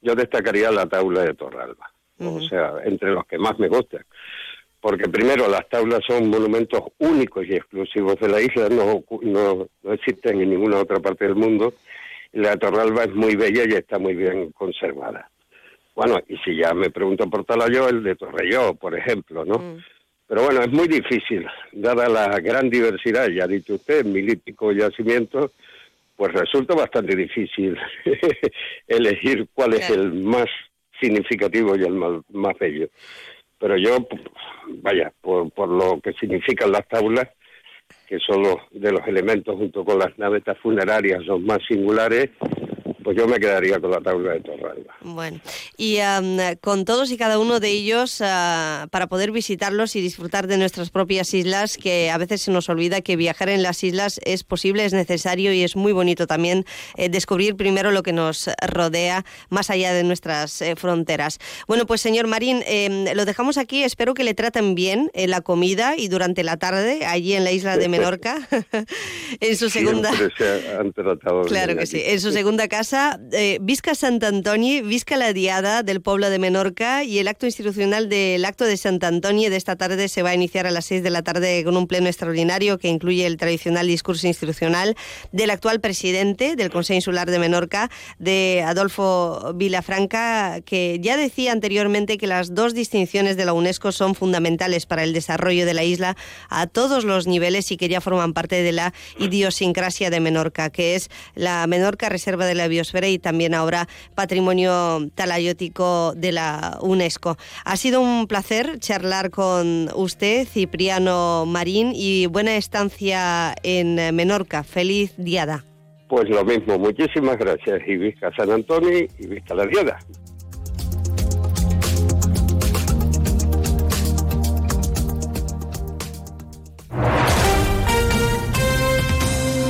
yo destacaría la tabla de Torralba, o sea, entre los que más me gustan. Porque primero las tablas son monumentos únicos y exclusivos de la isla, no, no, no existen en ninguna otra parte del mundo. La Torralba es muy bella y está muy bien conservada. Bueno, y si ya me pregunto por Talayo, el de Torrelló, por ejemplo, ¿no? Mm. Pero bueno, es muy difícil, dada la gran diversidad, ya ha dicho usted, mil y pico yacimientos, pues resulta bastante difícil elegir cuál es el más significativo y el más, bello. Pero yo, vaya, por, por lo que significan las tablas, que son los de los elementos junto con las navetas funerarias los más singulares, pues yo me quedaría con la tabla de Torralba. Bueno, y con todos y cada uno de ellos, ah, para poder visitarlos y disfrutar de nuestras propias islas, que a veces se nos olvida que viajar en las islas es posible, es necesario y es muy bonito también eh, descubrir primero lo que nos rodea más allá de nuestras eh, fronteras. Bueno, pues señor Marín, em, lo dejamos aquí, espero que le traten bien en la comida y durante la tarde allí en la isla de Menorca, en su segunda... Se han tratado claro que sí, en su segunda casa cosa, eh, visca Sant Antoni, visca la diada del pueblo de Menorca y el acto institucional del acto de Sant Antoni de esta tarde se va a iniciar a las 6 de la tarde con un pleno extraordinario que incluye el tradicional discurso institucional del actual presidente del Consejo Insular de Menorca, de Adolfo Vilafranca, que ya decía anteriormente que las dos distinciones de la UNESCO son fundamentales para el desarrollo de la isla a todos los niveles y que ya forman parte de la idiosincrasia de Menorca, que es la Menorca Reserva de la Biosfera y también ahora Patrimonio Talayótico de la UNESCO. Ha sido un placer charlar con usted, Cipriano Marín, y buena estancia en Menorca. Feliz diada. Pues lo mismo, muchísimas gracias. Y vista San Antonio y vista la diada.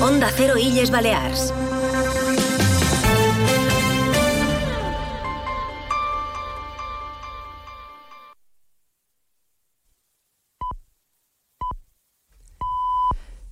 Onda Cero Illes Balears.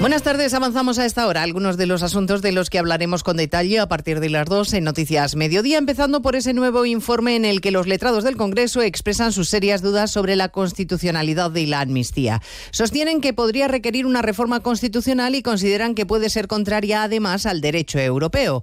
Buenas tardes, avanzamos a esta hora algunos de los asuntos de los que hablaremos con detalle a partir de las dos en Noticias Mediodía, empezando por ese nuevo informe en el que los letrados del Congreso expresan sus serias dudas sobre la constitucionalidad de la amnistía. Sostienen que podría requerir una reforma constitucional y consideran que puede ser contraria además al derecho europeo.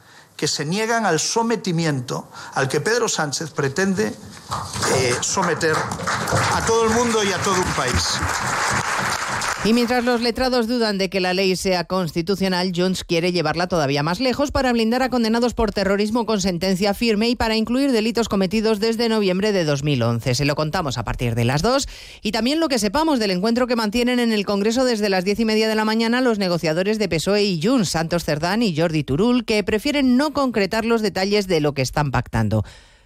que se niegan al sometimiento al que Pedro Sánchez pretende eh, someter a todo el mundo y a todo un país. Y mientras los letrados dudan de que la ley sea constitucional, Junts quiere llevarla todavía más lejos para blindar a condenados por terrorismo con sentencia firme y para incluir delitos cometidos desde noviembre de 2011. Se lo contamos a partir de las dos y también lo que sepamos del encuentro que mantienen en el Congreso desde las diez y media de la mañana los negociadores de PSOE y Junts, Santos Cerdán y Jordi Turul, que prefieren no concretar los detalles de lo que están pactando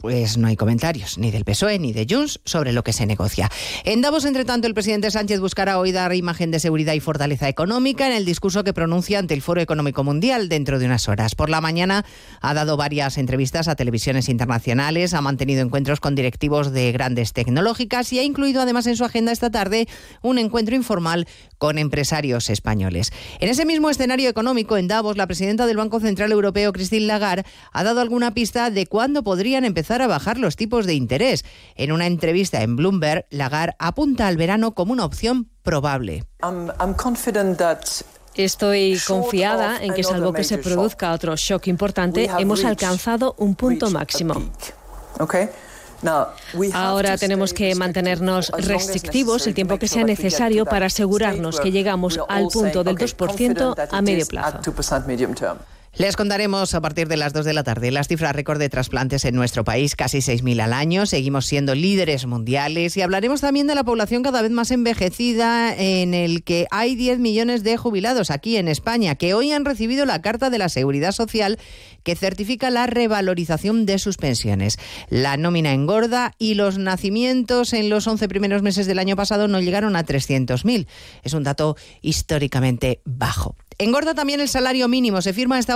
pues no hay comentarios ni del PSOE ni de Junts sobre lo que se negocia. En Davos, entre tanto, el presidente Sánchez buscará hoy dar imagen de seguridad y fortaleza económica en el discurso que pronuncia ante el Foro Económico Mundial dentro de unas horas. Por la mañana ha dado varias entrevistas a televisiones internacionales, ha mantenido encuentros con directivos de grandes tecnológicas y ha incluido además en su agenda esta tarde un encuentro informal con empresarios españoles. En ese mismo escenario económico, en Davos, la presidenta del Banco Central Europeo, Christine Lagarde, ha dado alguna pista de cuándo podrían empezar a bajar los tipos de interés. En una entrevista en Bloomberg, Lagarde apunta al verano como una opción probable. Estoy confiada en que salvo que se produzca otro shock importante, hemos alcanzado un punto máximo. Ahora tenemos que mantenernos restrictivos el tiempo que sea necesario para asegurarnos que llegamos al punto del 2% a medio plazo. Les contaremos a partir de las 2 de la tarde las cifras récord de trasplantes en nuestro país, casi 6.000 al año. Seguimos siendo líderes mundiales y hablaremos también de la población cada vez más envejecida en el que hay 10 millones de jubilados aquí en España que hoy han recibido la Carta de la Seguridad Social que certifica la revalorización de sus pensiones. La nómina engorda y los nacimientos en los 11 primeros meses del año pasado no llegaron a 300.000. Es un dato históricamente bajo. Engorda también el salario mínimo. Se firma hasta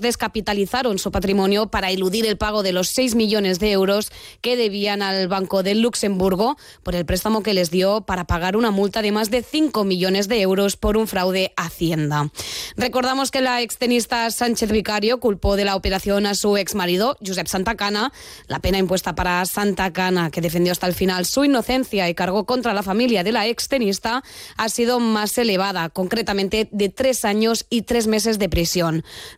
descapitalizaron su patrimonio para eludir el pago de los 6 millones de euros que debían al Banco de Luxemburgo por el préstamo que les dio para pagar una multa de más de 5 millones de euros por un fraude a Hacienda. Recordamos que la extenista Sánchez Vicario culpó de la operación a su exmarido, Josep Santacana. La pena impuesta para Santacana, que defendió hasta el final su inocencia y cargó contra la familia de la extenista, ha sido más elevada, concretamente de tres años y tres meses de prisión.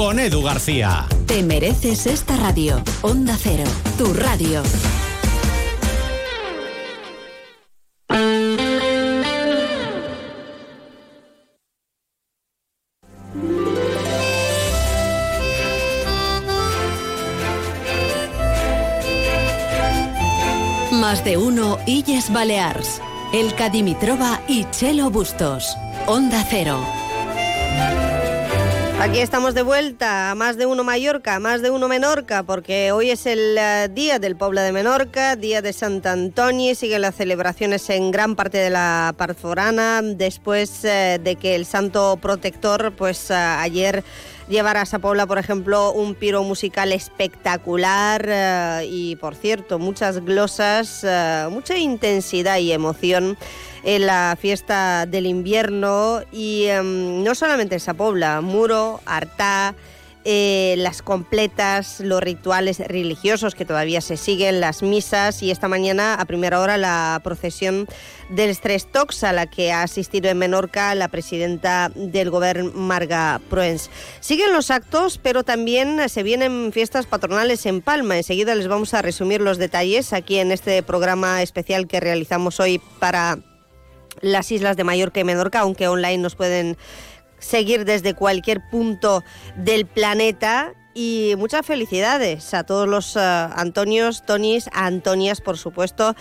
Con Edu García. Te mereces esta radio. Onda Cero, tu radio. Más de uno Illes Balears. El Cadimitrova y Chelo Bustos. Onda Cero. Aquí estamos de vuelta a más de uno Mallorca, a más de uno Menorca, porque hoy es el eh, día del pueblo de Menorca, día de Sant Antoni, siguen las celebraciones en gran parte de la Parforana, después eh, de que el santo protector, pues eh, ayer llevara a Sa Pobla, por ejemplo, un piro musical espectacular eh, y, por cierto, muchas glosas, eh, mucha intensidad y emoción en la fiesta del invierno y em, no solamente en Sa Pobla, Muro, Artá, eh, las completas, los rituales religiosos que todavía se siguen, las misas y esta mañana a primera hora la procesión del Tox a la que ha asistido en Menorca la presidenta del gobierno Marga Proens. Siguen los actos, pero también se vienen fiestas patronales en Palma. Enseguida les vamos a resumir los detalles aquí en este programa especial que realizamos hoy para las islas de Mallorca y Menorca, aunque online nos pueden seguir desde cualquier punto del planeta. Y muchas felicidades a todos los uh, Antonios, Tonis, Antonias, por supuesto,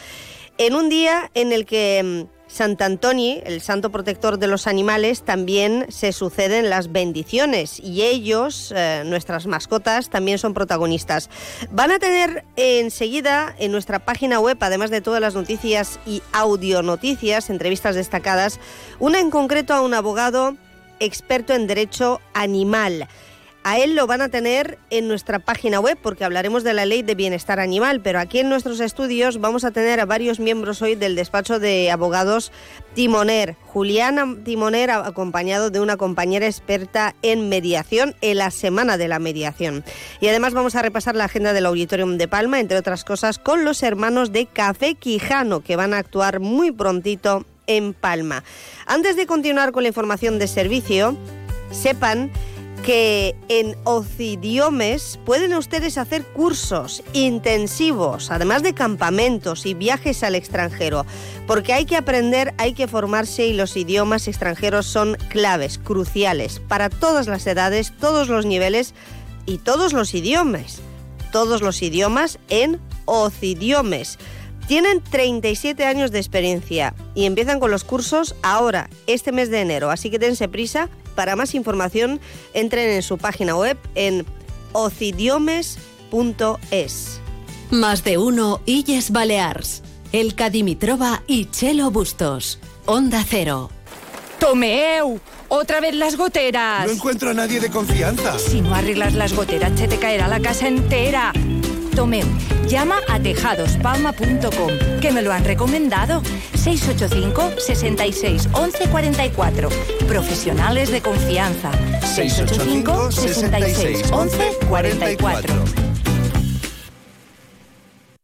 en un día en el que um, Sant Antoni, el santo protector de los animales, también se suceden las bendiciones y ellos, eh, nuestras mascotas, también son protagonistas. Van a tener enseguida en nuestra página web, además de todas las noticias y audio noticias, entrevistas destacadas, una en concreto a un abogado experto en derecho animal. A él lo van a tener en nuestra página web porque hablaremos de la ley de bienestar animal, pero aquí en nuestros estudios vamos a tener a varios miembros hoy del despacho de abogados Timoner. Juliana Timoner acompañado de una compañera experta en mediación en la Semana de la Mediación. Y además vamos a repasar la agenda del Auditorium de Palma, entre otras cosas, con los hermanos de Café Quijano que van a actuar muy prontito en Palma. Antes de continuar con la información de servicio, sepan que en Ocidiomes pueden ustedes hacer cursos intensivos, además de campamentos y viajes al extranjero, porque hay que aprender, hay que formarse y los idiomas extranjeros son claves, cruciales, para todas las edades, todos los niveles y todos los idiomas. Todos los idiomas en Ocidiomes. Tienen 37 años de experiencia y empiezan con los cursos ahora, este mes de enero, así que dense prisa. Para más información, entren en su página web en ocidiomes.com illes.es. Más de uno Illes Balears. El Cadimitrova y Chelo Bustos. Onda Cero. ¡Tomeu! ¡Otra vez las goteras! No encuentro a nadie de confianza. Si no arreglas las goteras, se te caerá la casa entera. Tomeu, llama a tejadospalma.com, que me lo han recomendado. 685 66 11 44. Profesionales de confianza. 685 66 11 44.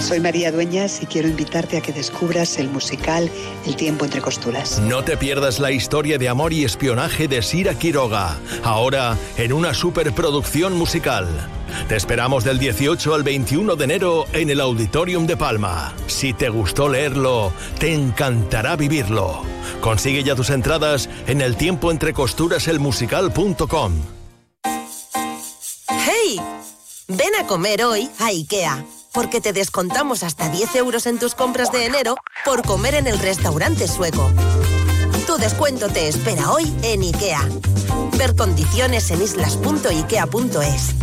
soy María Dueñas y quiero invitarte a que descubras el musical El tiempo entre costuras. No te pierdas la historia de amor y espionaje de Sira Quiroga, ahora en una superproducción musical. Te esperamos del 18 al 21 de enero en el Auditorium de Palma. Si te gustó leerlo, te encantará vivirlo. Consigue ya tus entradas en el tiempo entre costuras elmusical.com. ¡Hey! Ven a comer hoy a IKEA porque te descontamos hasta 10 euros en tus compras de enero por comer en el restaurante sueco. Tu descuento te espera hoy en IKEA. Ver condiciones en islas.ikea.es.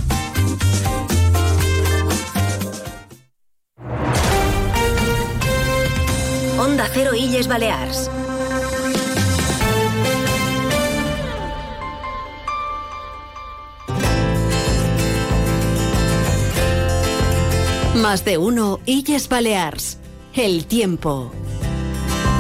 Onda Cero Illes Balears. Más de uno Illes Balears. El tiempo.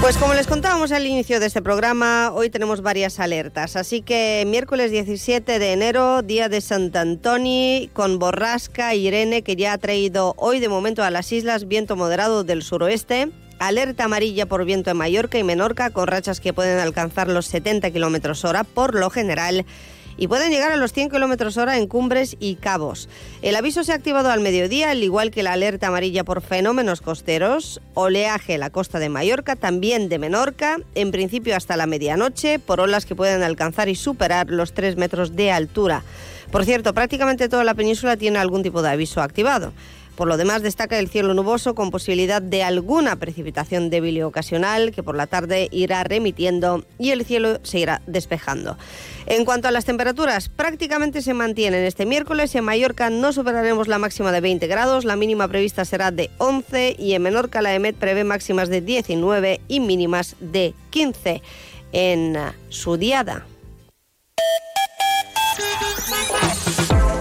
Pues como les contábamos al inicio de este programa, hoy tenemos varias alertas. Así que miércoles 17 de enero, día de Sant Antoni, con borrasca Irene, que ya ha traído hoy de momento a las islas viento moderado del suroeste. Alerta amarilla por viento en Mallorca y Menorca, con rachas que pueden alcanzar los 70 kilómetros hora por lo general y pueden llegar a los 100 km hora en cumbres y cabos. El aviso se ha activado al mediodía, al igual que la alerta amarilla por fenómenos costeros, oleaje en la costa de Mallorca, también de Menorca, en principio hasta la medianoche, por olas que pueden alcanzar y superar los 3 metros de altura. Por cierto, prácticamente toda la península tiene algún tipo de aviso activado. Por lo demás, destaca el cielo nuboso con posibilidad de alguna precipitación débil y ocasional que por la tarde irá remitiendo y el cielo se irá despejando. En cuanto a las temperaturas, prácticamente se mantienen este miércoles. En Mallorca no superaremos la máxima de 20 grados, la mínima prevista será de 11 y en Menorca la EMET prevé máximas de 19 y mínimas de 15. En su diada.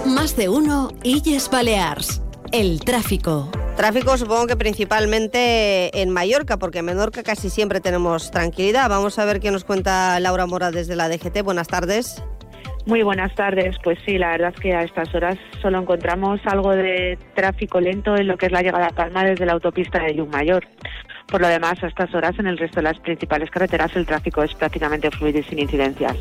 Más de uno Illes Balears. El tráfico. Tráfico supongo que principalmente en Mallorca, porque en Menorca casi siempre tenemos tranquilidad. Vamos a ver qué nos cuenta Laura Mora desde la DGT. Buenas tardes. Muy buenas tardes. Pues sí, la verdad es que a estas horas solo encontramos algo de tráfico lento en lo que es la llegada a Palma desde la autopista de Mayor. Por lo demás, a estas horas en el resto de las principales carreteras el tráfico es prácticamente fluido y sin incidencias.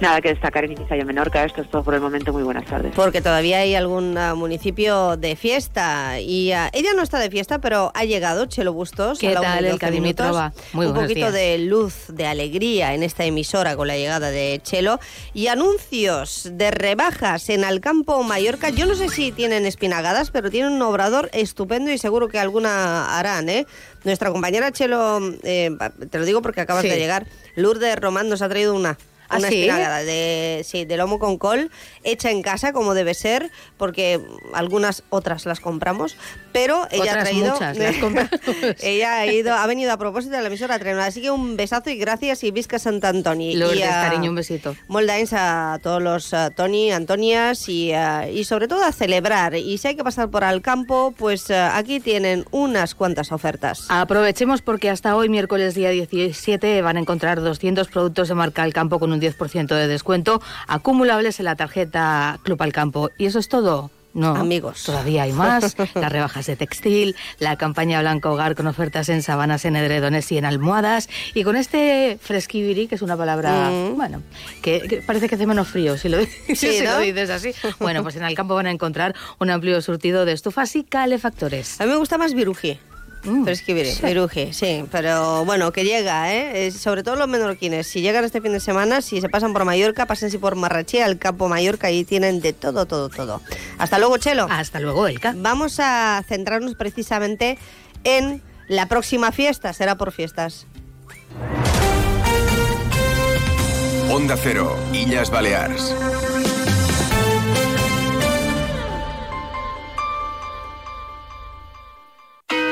Nada que destacar en Ibiza y Menorca. Esto es todo por el momento. Muy buenas tardes. Porque todavía hay algún uh, municipio de fiesta y uh, ella no está de fiesta, pero ha llegado Chelo Bustos. ¿Qué tal el Cadimitrova? Muy Un poquito de luz, de alegría en esta emisora con la llegada de Chelo y anuncios de rebajas en Alcampo, Mallorca. Yo no sé si tienen espinagadas, pero tienen un obrador estupendo y seguro que alguna harán, ¿eh? Nuestra compañera Chelo, eh, te lo digo porque acabas de llegar, Lourdes Román nos ha traído una ¿Ah, una espinagada de, sí, de lomo con col, hecha en casa como debe ser, porque algunas otras las compramos, pero ella otras ha traído... Muchas las ella ha, ido, ha venido a propósito de la emisora a traer Así que un besazo y gracias y visca Sant Antoni. Lourdes, y a, cariño, un besito. Moldains a todos los uh, Tony, Antonias y, uh, y sobre todo a celebrar. Y si hay que pasar por al campo, pues uh, aquí tienen unas cuantas ofertas. Aprovechemos porque hasta hoy, miércoles día 17, van a encontrar 200 productos de marca al campo con un 10% de descuento acumulables en la tarjeta Club al Campo. ¿Y eso es todo? No, amigos. Todavía hay más. Las rebajas de textil, la campaña Blanco Hogar con ofertas en sabanas, en edredones y en almohadas. Y con este fresquibiri, que es una palabra, Mm. bueno, que, que parece que hace menos frío si lo, si Sí, ¿no? lo dices así. Bueno, pues en el campo van a encontrar un amplio surtido de estufas y calefactores. A mí me gusta más viruji. Mm, pero es que mire, Viruji, sí, pero bueno, que llega, ¿eh? Sobre todo los menorquines, si llegan este fin de semana, si se pasan por Mallorca, pásense por Marrachí, al Campo Mallorca, y tienen de todo, todo, todo. Hasta luego, Chelo. Hasta luego, Elka. Vamos a centrarnos precisamente en la próxima fiesta, será por fiestas. Onda Cero, Illas Baleares.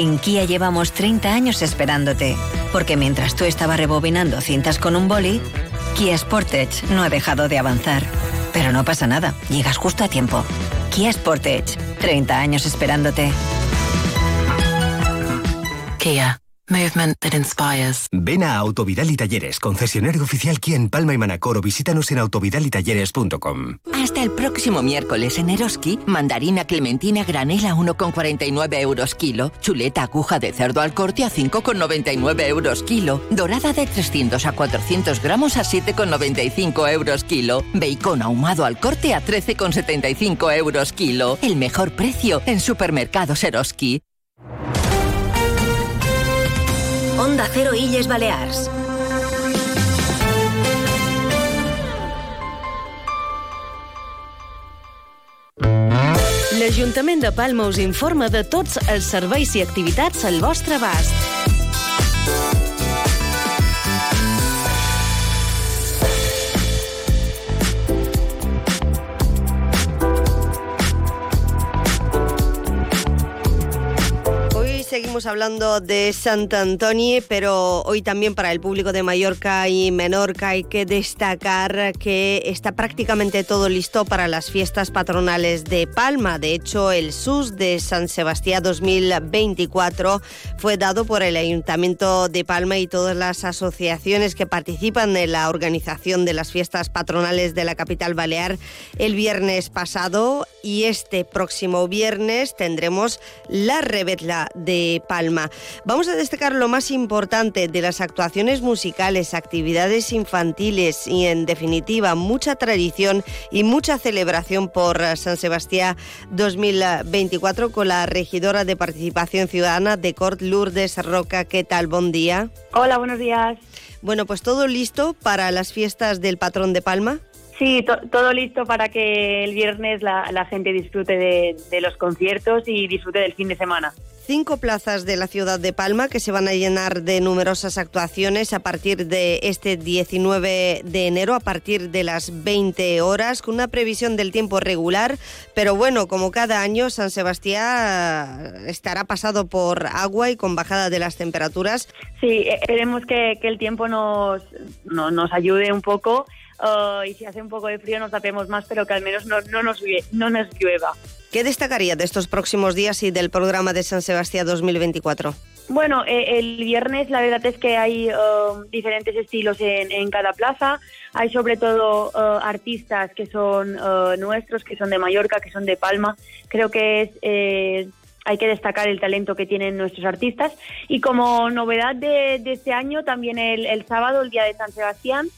En Kia llevamos 30 años esperándote, porque mientras tú estabas rebobinando cintas con un boli, Kia Sportage no ha dejado de avanzar. Pero no pasa nada, llegas justo a tiempo. Kia Sportage, 30 años esperándote. Kia. Movement that inspires. Ven a Autovidal y Talleres, concesionario oficial Kia en Palma y Manacor o visítanos en autovidalitalleres.com. Hasta el próximo miércoles en Eroski, mandarina clementina granela a 1,49 euros kilo, chuleta aguja de cerdo al corte a 5,99 euros kilo, dorada de 300 a 400 gramos a 7,95 euros kilo, bacon ahumado al corte a 13,75 euros kilo. El mejor precio en supermercados Eroski. Onda Cero Illes Balears. L'Ajuntament de Palma us informa de tots els serveis i activitats al vostre abast. Seguimos hablando de Sant Antoni, pero hoy también para el público de Mallorca y Menorca hay que destacar que está prácticamente todo listo para las fiestas patronales de Palma. De hecho, el SUS de San Sebastián 2024 fue dado por el Ayuntamiento de Palma y todas las asociaciones que participan en la organización de las fiestas patronales de la capital balear el viernes pasado y este próximo viernes tendremos la rebetla de Palma. Vamos a destacar lo más importante de las actuaciones musicales, actividades infantiles y en definitiva mucha tradición y mucha celebración por San Sebastián 2024 con la regidora de Participación Ciudadana de Cort Lourdes Roca. ¿Qué tal? Buen día. Hola, buenos días. Bueno, pues todo listo para las fiestas del patrón de Palma. Sí, to- todo listo para que el viernes la, la gente disfrute de, de los conciertos y disfrute del fin de semana. Cinco plazas de la ciudad de Palma que se van a llenar de numerosas actuaciones a partir de este 19 de enero, a partir de las 20 horas, con una previsión del tiempo regular. Pero bueno, como cada año, San Sebastián estará pasado por agua y con bajada de las temperaturas. Sí, eh, esperemos que, que el tiempo nos, no- nos ayude un poco uh, y si hace un poco de frío nos tapemos más, pero que al menos no, no, nos, no nos llueva. ¿Qué destacaría de estos próximos días y del programa de San Sebastián 2024? Bueno, eh, el viernes la verdad es que hay uh, diferentes estilos en, en cada plaza. Hay sobre todo uh, artistas que son uh, nuestros, que son de Mallorca, que son de Palma. Creo que es eh, hay que destacar el talento que tienen nuestros artistas. Y como novedad de, de este año, también el, el sábado, el día de San Sebastián,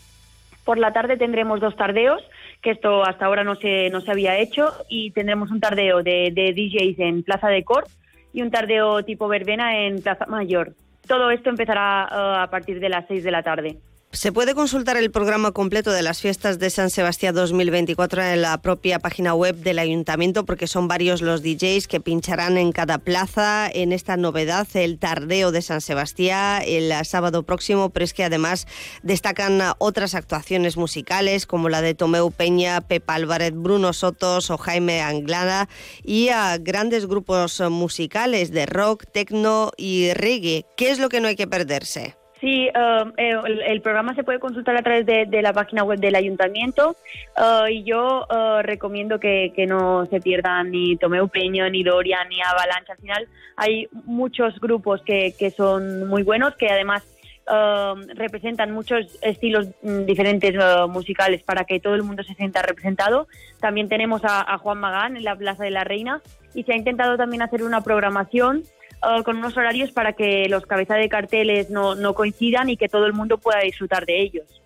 Por la tarde tendremos dos tardeos, que esto hasta ahora no se, no se había hecho, y tendremos un tardeo de, de DJs en Plaza de Cort y un tardeo tipo verbena en Plaza Mayor. Todo esto empezará eh, a partir de las 6 de la tarde. Se puede consultar el programa completo de las fiestas de San Sebastián 2024 en la propia página web del ayuntamiento porque son varios los DJs que pincharán en cada plaza en esta novedad, el tardeo de San Sebastián el sábado próximo, pero es que además destacan otras actuaciones musicales como la de Tomeu Peña, Pepa Álvarez, Bruno Sotos o Jaime Anglada y a grandes grupos musicales de rock, techno y reggae. ¿Qué es lo que no hay que perderse? Sí, um, eh, el, programa se puede consultar a través de, la página web del ayuntamiento uh, y yo uh, recomiendo que, no se pierdan ni Tomeu Peño, ni Dorian, ni Avalanche. Al final hay muchos grupos que, son muy buenos, que además um, representan muchos estilos mm, diferentes uh, musicales para que todo el mundo se sienta representado. También tenemos a, a Juan Magán en la Plaza de la Reina y se ha intentado también hacer una programación eh, con unos horarios para que los cabezas de carteles no, no coincidan y que todo el mundo pueda disfrutar de ellos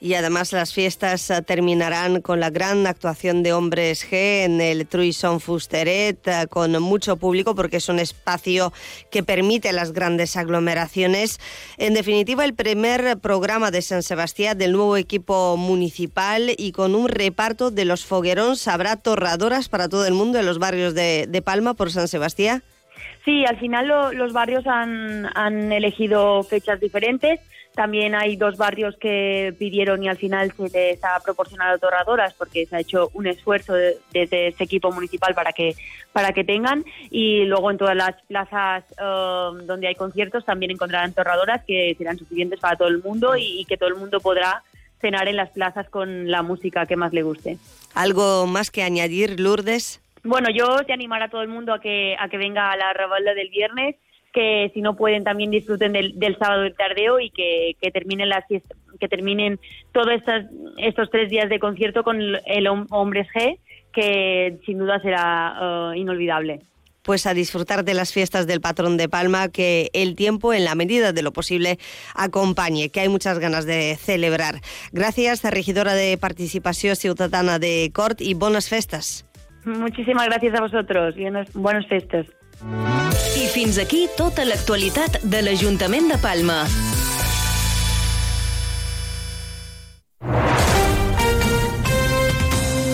y además las fiestas eh, terminarán con la gran actuación de Hombres G en el Truison Fusteret eh, con mucho público porque es un espacio que permite las grandes aglomeraciones. En definitiva, el primer programa de San Sebastián del nuevo equipo municipal y con un reparto de los foguerones habrá torradoras para todo el mundo en los barrios de Palma por San Sebastián. Sí, al final los barrios han, han, elegido fechas diferentes. También hay dos barrios que pidieron y al final se les ha proporcionado torradoras porque se ha hecho un esfuerzo desde ese equipo municipal para que para que tengan y luego en todas las plazas um, donde hay conciertos también encontrarán torradoras que serán suficientes para todo el mundo y que todo el mundo podrá cenar en las plazas con la música que más le guste. ¿Algo más que añadir, Lourdes? Bueno, yo te animar a todo el mundo a que, a que venga a la rebalda del viernes, que si no pueden también disfruten del, sábado del tardeo y que, que terminen las que terminen todos estos, estos tres días de concierto con el Hombres G, que sin duda será eh, inolvidable pues a disfrutar de las fiestas del patrón de Palma, que el tiempo, en la medida de lo posible, acompañe, que hay muchas ganas de celebrar. Gracias, regidora de Participación Ciudadana de Cort, y buenas festas. Muchísimas gracias a vosotros i buenos festes. I fins aquí tota l'actualitat de l'Ajuntament de Palma.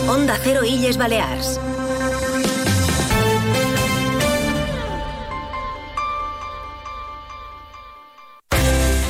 Onda Cero Illes Balears.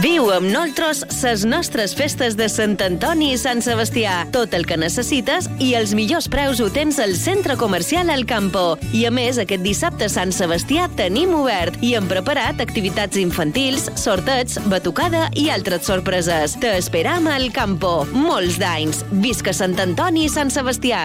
Viu amb nosaltres ses nostres festes de Sant Antoni i Sant Sebastià. Tot el que necessites i els millors preus ho tens al Centre Comercial El Campo. I a més, aquest dissabte Sant Sebastià tenim obert i hem preparat activitats infantils, sortets, batucada i altres sorpreses. T'esperam al Campo. Molts d'anys. Visca Sant Antoni i Sant Sebastià.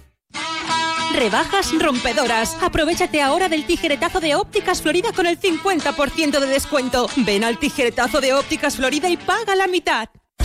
Rebajas rompedoras. Aprovechate ahora del tijeretazo de Ópticas Florida con el 50% de descuento. Ven al tijeretazo de Ópticas Florida y paga la mitad.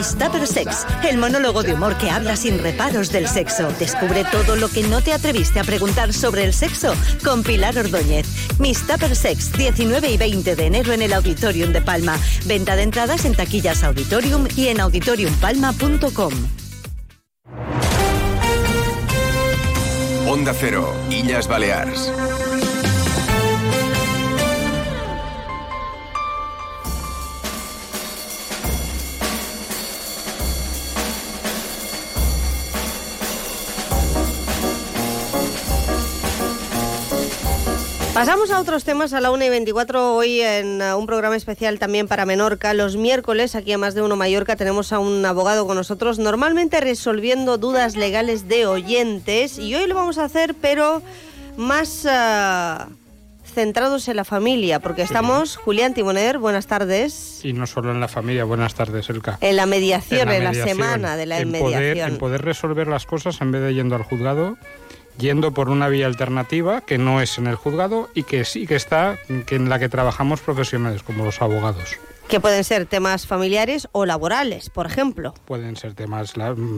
Miss Sex, el monólogo de humor que habla sin reparos del sexo. Descubre todo lo que no te atreviste a preguntar sobre el sexo con Pilar Ordóñez. Miss Tupper Sex, 19 y 20 de enero en el Auditorium de Palma. Venta de entradas en taquillas Auditorium y en auditoriumpalma.com. Onda Cero, Illas Balears. Pasamos a otros temas a la 1 y 24 hoy en uh, un programa especial también para Menorca. Los miércoles, aquí a Más de Uno Mallorca, tenemos a un abogado con nosotros, normalmente resolviendo dudas legales de oyentes. Y hoy lo vamos a hacer, pero más uh, centrados en la familia, porque estamos, Julián Timoner, buenas tardes. Y no solo en la familia, buenas tardes, Elka. En la mediación, en la, semana de la en mediación. Poder, en poder resolver las cosas en vez de yendo al juzgado yendo por una vía alternativa que no es en el juzgado y que sí que está que en la que trabajamos profesionales como los abogados. Que pueden ser temas familiares o laborales, por ejemplo. Pueden ser temas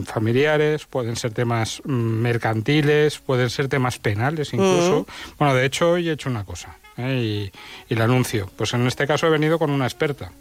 familiares, pueden ser temas mm, mercantiles, pueden ser temas penales incluso. Mm. Bueno, de hecho hoy he hecho una cosa ¿eh? y, y la anuncio. Pues en este caso he venido con una experta.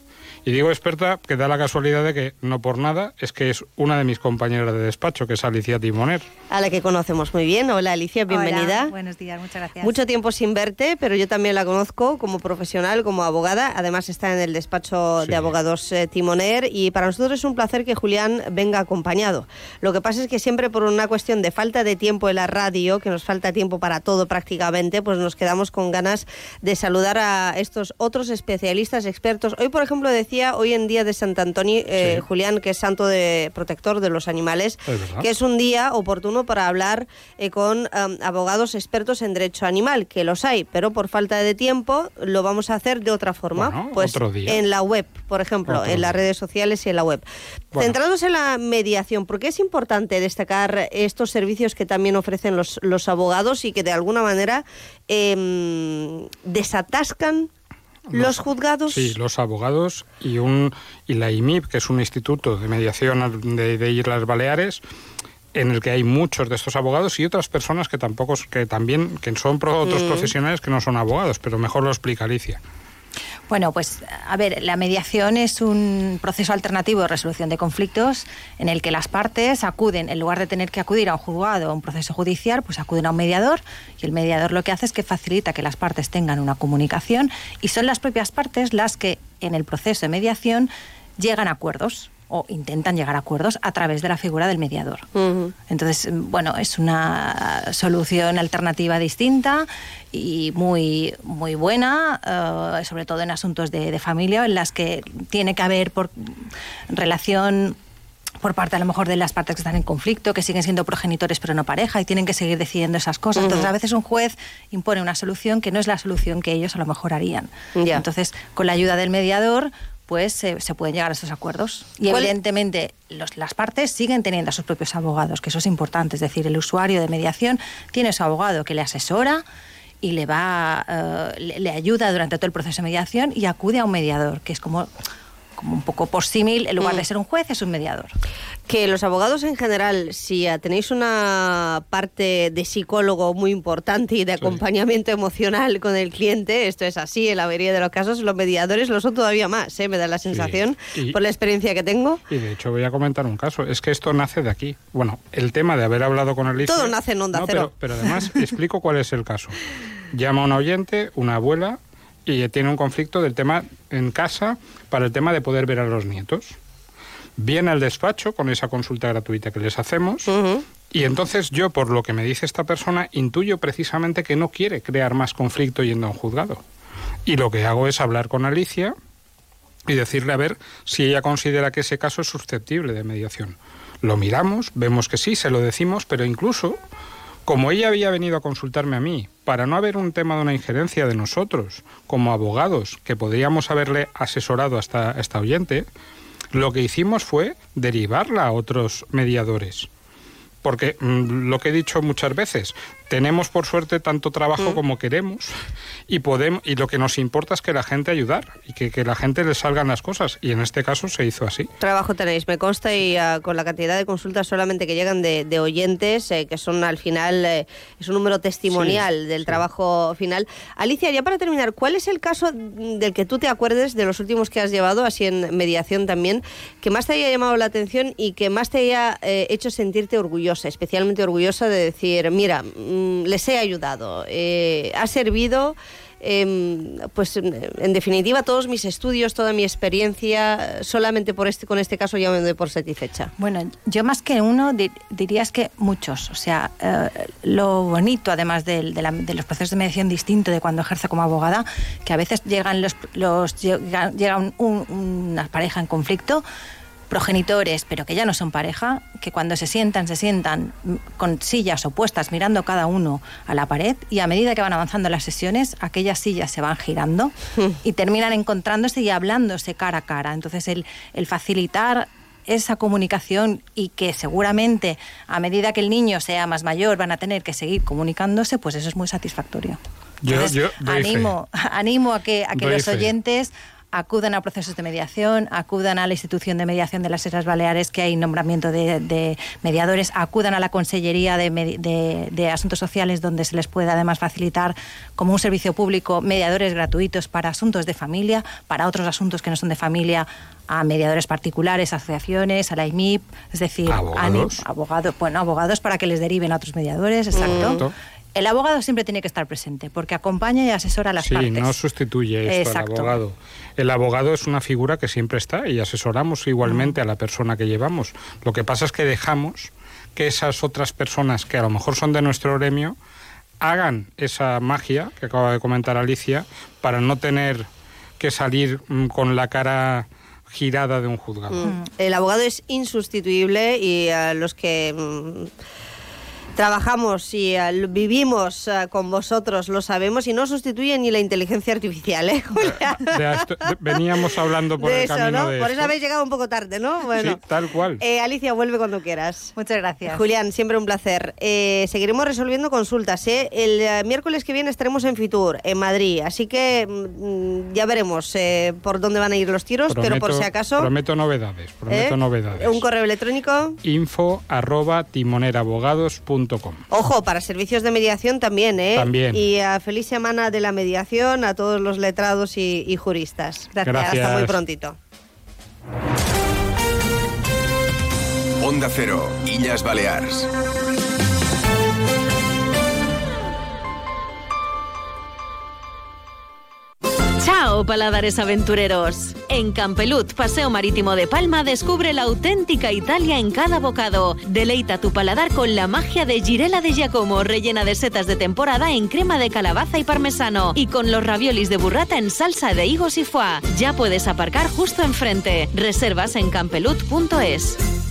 Y digo experta que da la casualidad de que, no por nada, es que es una de mis compañeras de despacho, que es Alicia Timoner. A la que conocemos muy bien. Hola Alicia, bienvenida. Hola, buenos días, muchas gracias. Mucho tiempo sin verte, pero yo también la conozco como profesional, como abogada. Además está en el despacho de abogados eh, Timoner y para nosotros es un placer que Julián venga acompañado. Lo que pasa es que siempre por una cuestión de falta de tiempo en la radio, que nos falta tiempo para todo prácticamente, pues nos quedamos con ganas de saludar a estos otros especialistas, expertos. Hoy, por ejemplo, decía hoy en día de Sant Antoni, eh, Julián, que es santo de protector de los animales, que es un día oportuno para hablar eh, con abogados expertos en derecho animal, que los hay, pero por falta de tiempo lo vamos a hacer de otra forma, pues en la web, por ejemplo, en las redes sociales y en la web. Centrados en la mediación, ¿por qué es importante destacar estos servicios que también ofrecen los, los abogados y que de alguna manera eh, desatascan los, juzgados. Sí, los abogados y un y la IMIP, que es un instituto de mediación de, Islas Baleares, en el que hay muchos de estos abogados y otras personas que tampoco que también que son otros mm. profesionales que no son abogados, pero mejor lo explica Alicia. Bueno, pues a ver, la mediación es un proceso alternativo de resolución de conflictos en el que las partes acuden, en lugar de tener que acudir a un juzgado o a un proceso judicial, pues acuden a un mediador y el mediador lo que hace es que facilita que las partes tengan una comunicación y son las propias partes las que en el proceso de mediación llegan a acuerdos o intentan llegar a acuerdos a través de la figura del mediador. Entonces, bueno, es una solución alternativa distinta y muy, muy buena, eh, sobre todo en asuntos de, familia, en las que tiene que haber por relación por parte a lo mejor de las partes que están en conflicto, que siguen siendo progenitores pero no pareja y tienen que seguir decidiendo esas cosas. Entonces a veces un juez impone una solución que no es la solución que ellos a lo mejor harían. Entonces con la ayuda del mediador pues se, pueden llegar a esos acuerdos. Y evidentemente las partes siguen teniendo a sus propios abogados, que eso es importante. Es decir, el usuario de mediación tiene su abogado que le asesora y le va eh, le ayuda durante todo el proceso de mediación y acude a un mediador, que es como como un poco por símil, en lugar de mm. ser un juez, es un mediador. Que los abogados en general, si tenéis una parte de psicólogo muy importante y de acompañamiento emocional con el cliente, esto es así en la mayoría de los casos, los mediadores lo son todavía más, ¿eh? me da la sensación, por la experiencia que tengo. Y de hecho voy a comentar un caso, es que esto nace de aquí. Bueno, el tema de haber hablado con el Todo nace en Onda Cero. Pero, pero además explico cuál es el caso. Llama a un oyente, una abuela, y tiene un conflicto del tema en casa para el tema de poder ver a los nietos. Viene al despacho con esa consulta gratuita que les hacemos y entonces yo, por lo que me dice esta persona, intuyo precisamente que no quiere crear más conflicto yendo a un juzgado. Y lo que hago es hablar con Alicia y decirle a ver si ella considera que ese caso es susceptible de mediación. Lo miramos, vemos que sí, se lo decimos, pero incluso como ella había venido a consultarme a mí, para no haber un tema de una injerencia de nosotros, como abogados, que podríamos haberle asesorado hasta esta oyente, lo que hicimos fue derivarla a otros mediadores. Porque mm, lo que he dicho muchas veces, tenemos por suerte tanto trabajo Mm. como queremos y podemos y lo que nos importa es que la gente ayudar y que, que la gente le salgan las cosas y en este caso se hizo así. Trabajo tenéis, me consta, y ah, con la cantidad de consultas solamente que llegan de, de oyentes, eh, que son al final, eh, es un número testimonial del trabajo final. Alicia, ya para terminar, ¿cuál es el caso del que tú te acuerdes de los últimos que has llevado, así en mediación también, que más te haya llamado la atención y que más te haya eh, hecho sentirte orgullosa, especialmente orgullosa de decir, mira, mm, les he ayudado, eh, ha servido... em, pues en, definitiva todos mis estudios, toda mi experiencia, solamente por este, con este caso ya me doy por satisfecha. Bueno, yo más que uno di- diría es que muchos. O sea, eh, lo bonito, además del- de, la- de los procesos de mediación distinto de cuando ejerce como abogada, que a veces llegan los, los llega, llega un- un- una pareja en conflicto progenitores, pero que ya no son pareja, que cuando se sientan, se sientan con sillas opuestas, mirando cada uno a la pared, y a medida que van avanzando las sesiones, aquellas sillas se van girando y terminan encontrándose y hablándose cara a cara. Entonces, el, el facilitar esa comunicación y que seguramente a medida que el niño sea más mayor van a tener que seguir comunicándose, pues eso es muy satisfactorio. Yo- Entonces, yo doy fe. animo, animo a que, a que los fe. Acudan a procesos de mediación, acudan a la institución de mediación de las Islas Baleares, que hay nombramiento de, de mediadores, acudan a la Consellería de, de- de Asuntos Sociales, donde se les puede además facilitar como un servicio público mediadores gratuitos para asuntos de familia, para otros asuntos que no son de familia, a mediadores particulares, asociaciones, a la IMIP, es decir, Abogados. abogados, bueno, abogados para que les deriven a otros mediadores, exacto. El abogado siempre tiene que estar presente porque acompaña y asesora a las sí, partes. no sustituye esto Exacto. al abogado. El abogado es una figura que siempre está y asesoramos igualmente a la persona que llevamos. Lo que pasa es que dejamos que esas otras personas que a lo mejor son de nuestro gremio hagan esa magia que acaba de comentar Alicia para no tener que salir mm, con la cara girada de un juzgado. Mm. El abogado es insustituible y a los que mm, trabajamos y eh, vivimos eh, con vosotros lo sabemos y no sustituye ni la inteligencia artificial, ¿eh, Julia? De esto- de- veníamos hablando por de el eso, camino ¿no? de Por esto. eso habéis llegado un poco tarde, ¿no? Bueno. Sí, tal cual. Eh, Alicia, vuelve cuando quieras. Muchas gracias. Julián, siempre un placer. Eh, seguiremos resolviendo consultas. ¿eh? El eh, miércoles que viene estaremos en Fitur, en Madrid. Así que mm, ya veremos eh, por dónde van a ir los tiros, pero por si acaso. Prometo novedades, prometo ¿eh? novedades. Un correo electrónico. info arroba timonerabogados.com. Ojo, para servicios de mediación también, ¿eh? También. Y a feliz semana de la mediación, a todos los letrados y, y juristas. Gracias. Hasta muy prontito. Onda Cero, Illas Balears. Chao, paladares aventureros. En Campelut, Paseo Marítimo de Palma, descubre la auténtica Italia en cada bocado. Deleita tu paladar con la magia de Girela de Giacomo, rellena de setas de temporada en crema de calabaza y parmesano. Y con los raviolis de burrata en salsa de higos y foie. Ya puedes aparcar justo enfrente. Reservas en campelut.es.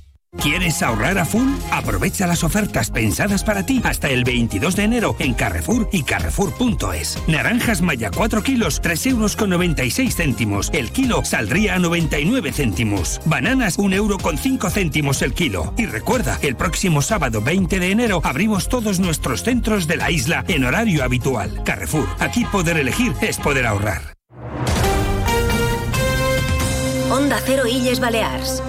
¿Quieres ahorrar a full? Aprovecha las ofertas pensadas para ti hasta el 22 de enero en Carrefour y Carrefour.es. Naranjas Maya 4 kilos, 3 euros con 96 céntimos. El kilo saldría a 99 céntimos. Bananas, 1 euro con 5 céntimos el kilo. Y recuerda, el próximo sábado 20 de enero abrimos todos nuestros centros de la isla en horario habitual. Carrefour, aquí poder elegir es poder ahorrar. Onda Cero Illes Balears.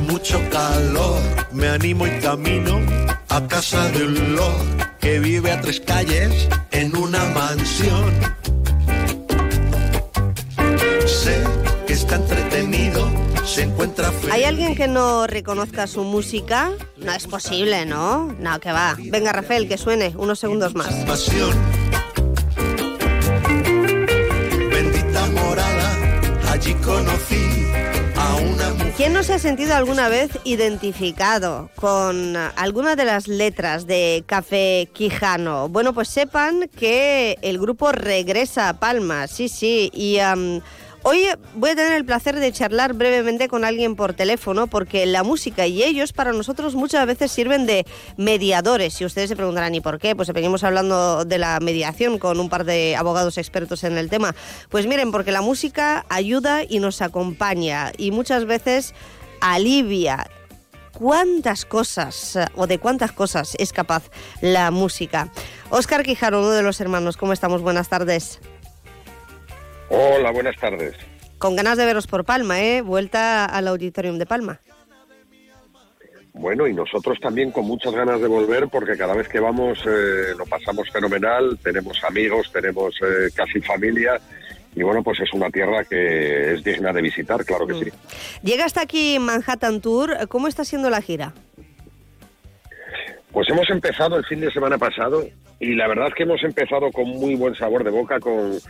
Mucho calor. Me animo y camino a casa de un lord que vive a tres calles en una mansión. Sé que está entretenido, se encuentra feliz. ¿Hay alguien que no reconozca su música? No es posible, ¿no? No, que va. Venga, Rafael, que suene unos segundos más. pasión. Bendita morada, allí conocí. ¿Quién no se ha sentido alguna vez identificado con alguna de las letras de Café Quijano? Bueno, pues sepan que el grupo regresa a Palma, sí, sí, y... am, Hoy voy a tener el placer de charlar brevemente con alguien por teléfono porque la música y ellos para nosotros muchas veces sirven de mediadores. Y ustedes se preguntarán, ¿y por qué? Pues venimos hablando de la mediación con un par de abogados expertos en el tema. Pues miren, porque la música ayuda y nos acompaña y muchas veces alivia cuántas cosas o de cuántas cosas es capaz la música. Óscar Quijano, uno de los hermanos, ¿cómo estamos? Buenas tardes. Hola, buenas tardes. Con ganas de veros por Palma, ¿eh? Vuelta al Auditorium de Palma. Bueno, y nosotros también con muchas ganas de volver porque cada vez que vamos eh, lo pasamos fenomenal, tenemos amigos, tenemos eh, casi familia y bueno, pues es una tierra que es digna de visitar, claro que sí. Llega hasta aquí Manhattan Tour. ¿Cómo está siendo la gira? Pues hemos empezado el fin de semana pasado y la verdad que hemos empezado con muy buen sabor de boca, con,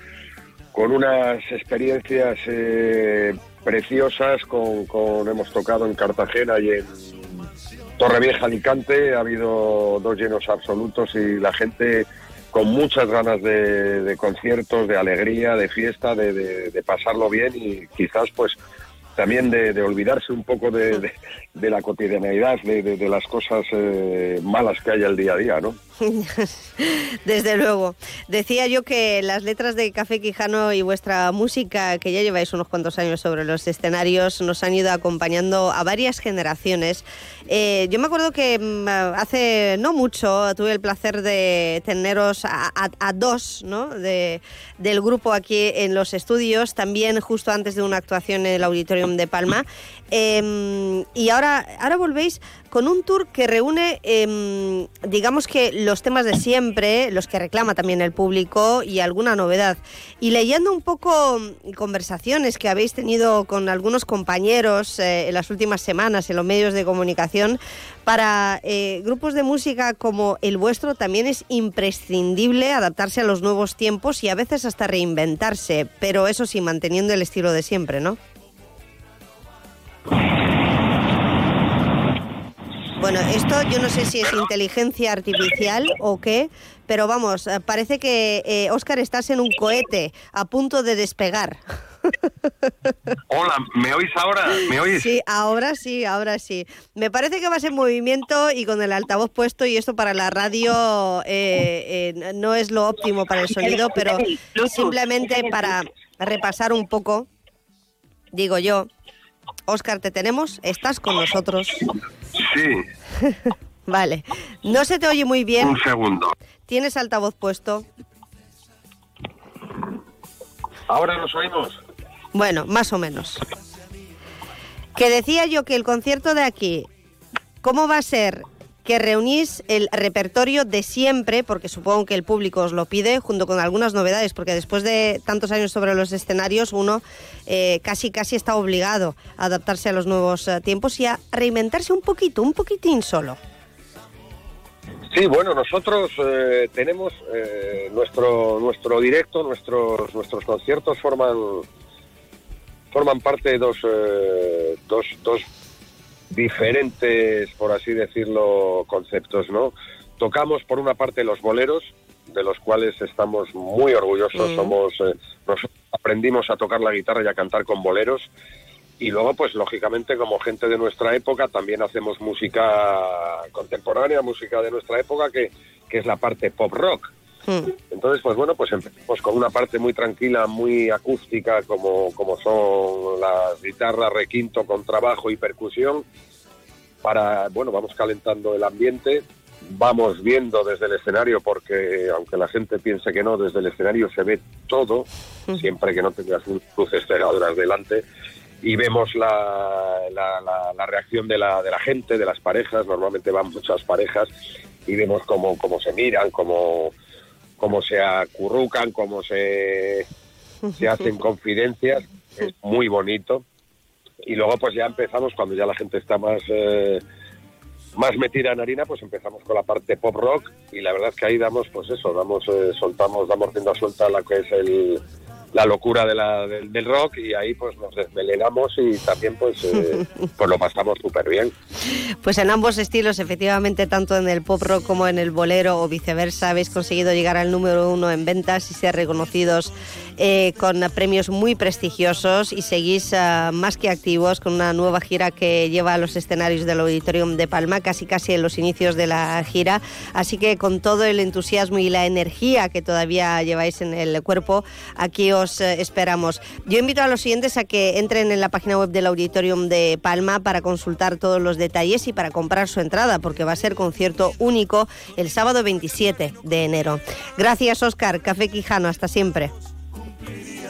con unas experiencias eh, preciosas, con, con- hemos tocado en Cartagena y en Torrevieja Alicante, ha habido dos llenos absolutos y la gente con muchas ganas de, conciertos, de alegría, de fiesta, de, de- pasarlo bien y quizás pues también de olvidarse un poco de, de- la cotidianeidad, de, de- de las cosas eh, malas que hay al día a día, ¿no? Desde luego. Decía yo que las letras de Café Quijano y vuestra música, que ya lleváis unos cuantos años sobre los escenarios, nos han ido acompañando a varias generaciones. Eh, yo me acuerdo que mm, hace no mucho tuve el placer de teneros a, a- a dos ¿no? de, del grupo aquí en los estudios, también justo antes de una actuación en el Auditorium de Palma. Em, y ahora, ahora volvéis con un tour que reúne, em, digamos que los temas de siempre, los que reclama también el público y alguna novedad. Y leyendo un poco mm, conversaciones que habéis tenido con algunos compañeros eh, en las últimas semanas en los medios de comunicación, para eh, grupos de música como el vuestro también es imprescindible adaptarse a los nuevos tiempos y a veces hasta reinventarse, pero eso sí, manteniendo el estilo de siempre, ¿no? Bueno, esto yo no sé si es inteligencia artificial o qué, pero vamos, eh, parece que, eh, Óscar, estás en un cohete a punto de despegar. Hola, ¿me oís ahora? ¿Me oís? Sí, ahora sí, ahora sí. Me parece que vas en movimiento y con el altavoz puesto y esto para la radio eh, eh, no es lo óptimo para el sonido, pero simplemente para repasar un poco, digo yo, Óscar, te tenemos, estás con nosotros. Sí, Vale, no se te oye muy bien. un segundo. ¿Tienes altavoz puesto? ¿Ahora nos oímos? Bueno, más o menos. Que decía yo que el concierto de aquí, ¿cómo va a ser que reunís el repertorio de siempre, porque supongo que el público os lo pide, junto con algunas novedades, porque después de tantos años sobre los escenarios, uno eh, casi casi está obligado a adaptarse a los nuevos eh, tiempos y a reinventarse un poquito, un poquitín solo. Sí, bueno, nosotros eh, tenemos nuestro nuestro directo, nuestros nuestros conciertos forman forman parte de dos, dos, dos diferentes, por así decirlo, conceptos, ¿no? Tocamos por una parte los boleros, de los cuales estamos muy orgullosos. Mm. Somos, eh, nosotros aprendimos a tocar la guitarra y a cantar con boleros. Y luego, pues lógicamente, como gente de nuestra época, también hacemos música contemporánea, música de nuestra época, que, que es la parte pop rock. Entonces, pues bueno, pues empezamos con una parte muy tranquila, muy acústica, como, como son las guitarras, requinto con trabajo y percusión. Para, bueno, vamos calentando el ambiente, vamos viendo desde el escenario, porque aunque la gente piense que no, desde el escenario se ve todo, siempre que no tengas luces cegadoras delante, y vemos la, la, la- la reacción de la, de la gente, de las parejas, normalmente van muchas parejas, y vemos cómo, cómo se miran, cómo, cómo se acurrucan, cómo se, se hacen confidencias, es muy bonito. Y luego pues ya empezamos, cuando ya la gente está más, eh, más metida en harina, pues empezamos con la parte pop rock y la verdad es que ahí damos pues eso, damos, eh, soltamos, damos rienda suelta a la que es el, la locura de la, del, del rock y ahí pues nos desmelenamos y también pues, eh, pues lo pasamos súper bien. Pues en ambos estilos, efectivamente, tanto en el pop rock como en el bolero o viceversa, habéis conseguido llegar al número uno en ventas y ser reconocidos eh, con premios muy prestigiosos y seguís ah, más que activos con una nueva gira que lleva a los escenarios del Auditorium de Palma, casi casi en los inicios de la gira. Así que con todo el entusiasmo y la energía que todavía lleváis en el cuerpo, aquí os eh, esperamos. Yo invito a los siguientes a que entren en la página web del Auditorium de Palma para consultar todos los detalles y para comprar su entrada, porque va a ser concierto único el sábado 27 de enero. Gracias, Oscar. Café Quijano. Hasta siempre.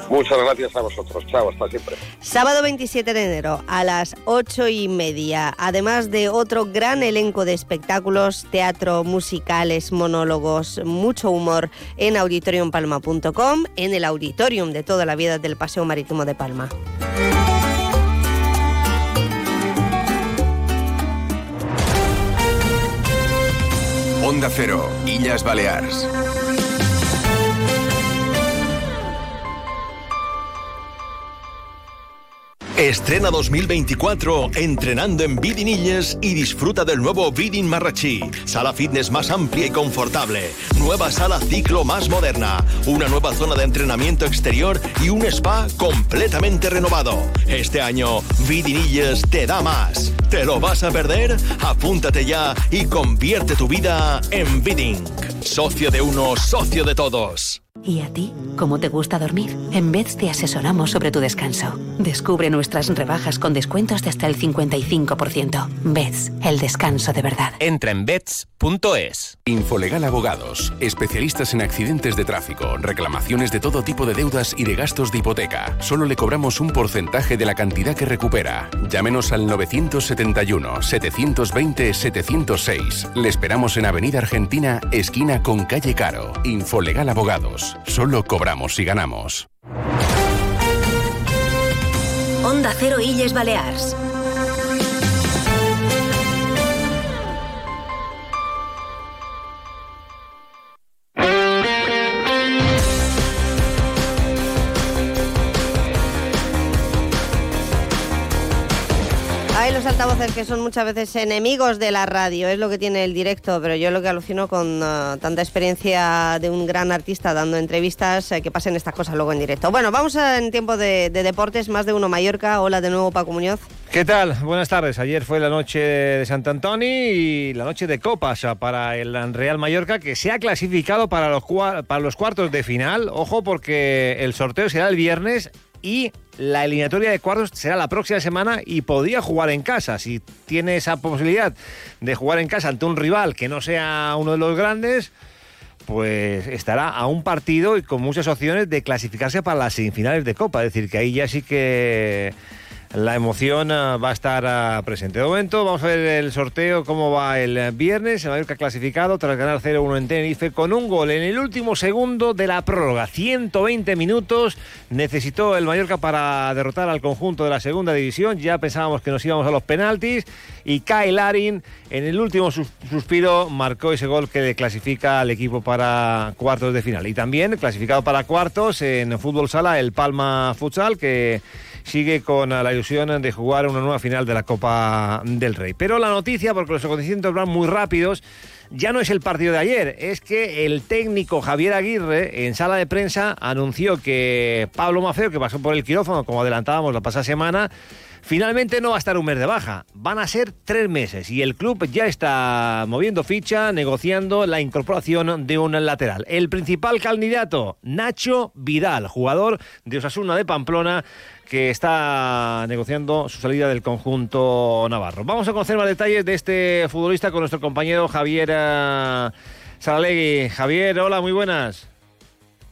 Muchas gracias a vosotros. Chao, hasta siempre. Sábado 27 de enero a las 8 y media, además de otro gran elenco de espectáculos, teatro, musicales, monólogos, mucho humor en auditoriumpalma.com, en el auditorium de toda la vida del Paseo Marítimo de Palma. Onda Cero, Illas Balears. Estrena 2024 entrenando en Vidinilles y disfruta del nuevo Vidin Marrachí. Sala fitness más amplia y confortable. Nueva sala ciclo más moderna. Una nueva zona de entrenamiento exterior y un spa completamente renovado. Este año Vidinilles te da más. ¿Te lo vas a perder? Apúntate ya y convierte tu vida en Vidin. Socio de uno, socio de todos. ¿Y a ti? ¿Cómo te gusta dormir? En Beds te asesoramos sobre tu descanso. Descubre nuestras rebajas con descuentos de hasta el 55%. Beds, el descanso de verdad. Entra en beds.es. Infolegal Abogados, especialistas en accidentes de tráfico, reclamaciones de todo tipo de deudas y de gastos de hipoteca. Solo le cobramos un porcentaje de la cantidad que recupera. Llámenos al 971 720 706. Le esperamos en Avenida Argentina, esquina con calle Caro. Infolegal Abogados. Solo cobramos si ganamos. Onda Cero Illes Balears. Altavoces que son muchas veces enemigos de la radio, es lo que tiene el directo, pero yo lo que alucino con uh, tanta experiencia de un gran artista dando entrevistas, eh, que pasen estas cosas luego en directo. Bueno, vamos a, en tiempo de, de, deportes, más de uno Mallorca. Hola de nuevo Paco Muñoz. ¿Qué tal? Buenas tardes. Ayer fue la noche de Sant Antoni y la noche de copas para el Real Mallorca, que se ha clasificado para los, para los cuartos de final. Ojo porque el sorteo será el viernes y la eliminatoria de cuartos será la próxima semana y podría jugar en casa. Si tiene esa posibilidad de jugar en casa ante un rival que no sea uno de los grandes, pues estará a un partido y con muchas opciones de clasificarse para las semifinales de Copa. Es decir, que ahí ya sí que la emoción uh, va a estar uh, presente. De momento vamos a ver el sorteo, cómo va el viernes. El Mallorca clasificado tras ganar 0-1 en Tenerife con un gol en el último segundo de la prórroga. 120 minutos necesitó el Mallorca para derrotar al conjunto de la segunda división. Ya pensábamos que nos íbamos a los penaltis y Kai Larin en el último sus suspiro marcó ese gol que le clasifica al equipo para cuartos de final. Y también clasificado para cuartos en fútbol sala el Palma Futsal que sigue con la ilusión de jugar una nueva final de la Copa del Rey. Pero la noticia, porque los acontecimientos van muy rápidos, ya no es el partido de ayer, es que el técnico Javier Aguirre en sala de prensa anunció que Pablo Mafeo, que pasó por el quirófano, como adelantábamos la pasada semana, Finalmente no va a estar un mes de baja, van a ser tres meses y el club ya está moviendo ficha, negociando la incorporación de un lateral. El principal candidato, Nacho Vidal, jugador de Osasuna de Pamplona, que está negociando su salida del conjunto navarro. Vamos a conocer más detalles de este futbolista con nuestro compañero Javier eh, Saralegui. Javier, hola, muy buenas.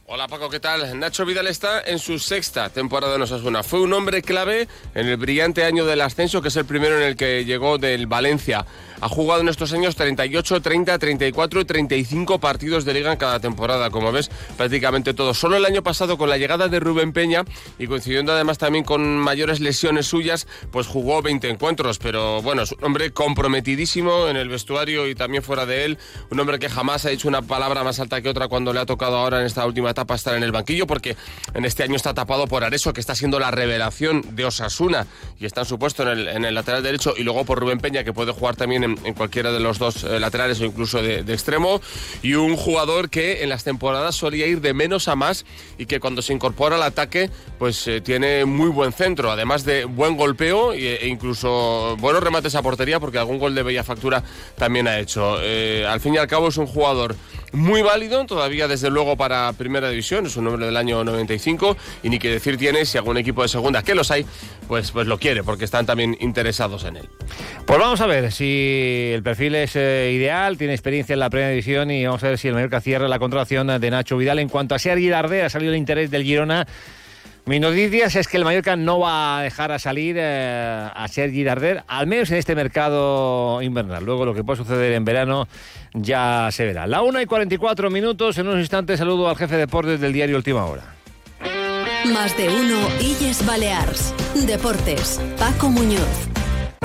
Hola Paco, ¿qué tal? Nacho Vidal está en su sexta temporada en Osasuna. Fue un hombre clave en el brillante año del ascenso, que es el primero en el que llegó del Valencia. Ha jugado en estos años 38, 30, 34 y 35 partidos de liga en cada temporada, como ves, prácticamente todos. Solo el año pasado, con la llegada de Rubén Peña y coincidiendo además también con mayores lesiones suyas, pues jugó 20 encuentros. Pero bueno, es un hombre comprometidísimo en el vestuario y también fuera de él. Un hombre que jamás ha dicho una palabra más alta que otra cuando le ha tocado ahora en esta última tapa estar en el banquillo porque en este año está tapado por Areso, que está siendo la revelación de Osasuna y está en su puesto en el, en el lateral derecho y luego por Rubén Peña, que puede jugar también en, en cualquiera de los dos eh, laterales o incluso de, extremo y un jugador que en las temporadas solía ir de menos a más y que cuando se incorpora al ataque pues eh, tiene muy buen centro, además de buen golpeo e, e incluso buenos remates a portería porque algún gol de bella factura también ha hecho. Eh, al fin y al cabo es un jugador muy válido, todavía desde luego para Primera División, es un nombre del año 95 y ni que decir tiene si algún equipo de segunda, que los hay, pues, pues lo quiere porque están también interesados en él. Pues vamos a ver si el perfil es eh, ideal, tiene experiencia en la Primera División y vamos a ver si el Mallorca cierra la contratación de Nacho Vidal. En cuanto a Sergi Darder, ha salido el interés del Girona. Mi noticias es que el Mallorca no va a dejar a salir eh, a Sergi Darder, al menos en este mercado invernal. Luego lo que puede suceder en verano ya se verá. La 1 y 44 minutos, en unos instantes saludo al jefe de deportes del diario Última Hora. Más de uno Illes Balears. Deportes. Paco Muñoz.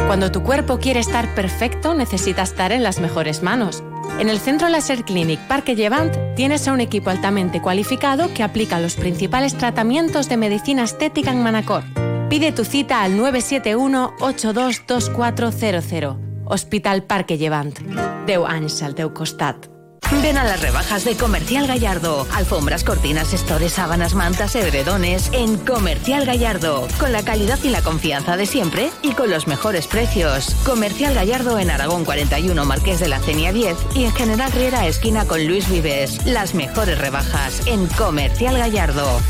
Cuando tu cuerpo quiere estar perfecto, necesita estar en las mejores manos. En el Centro Laser Clinic Parque Llevant tienes a un equipo altamente cualificado que aplica los principales tratamientos de medicina estética en Manacor. Pide tu cita al 971-822400. Hospital Parque Llevant. Deu anys al costat. Ven a las rebajas de Comercial Gallardo. Alfombras, cortinas, estores, sábanas, mantas, edredones. En Comercial Gallardo. Con la calidad y la confianza de siempre y con los mejores precios. Comercial Gallardo en Aragón 41, Marqués de la Cenia 10 y en General Riera, esquina con Luis Vives. Las mejores rebajas en Comercial Gallardo.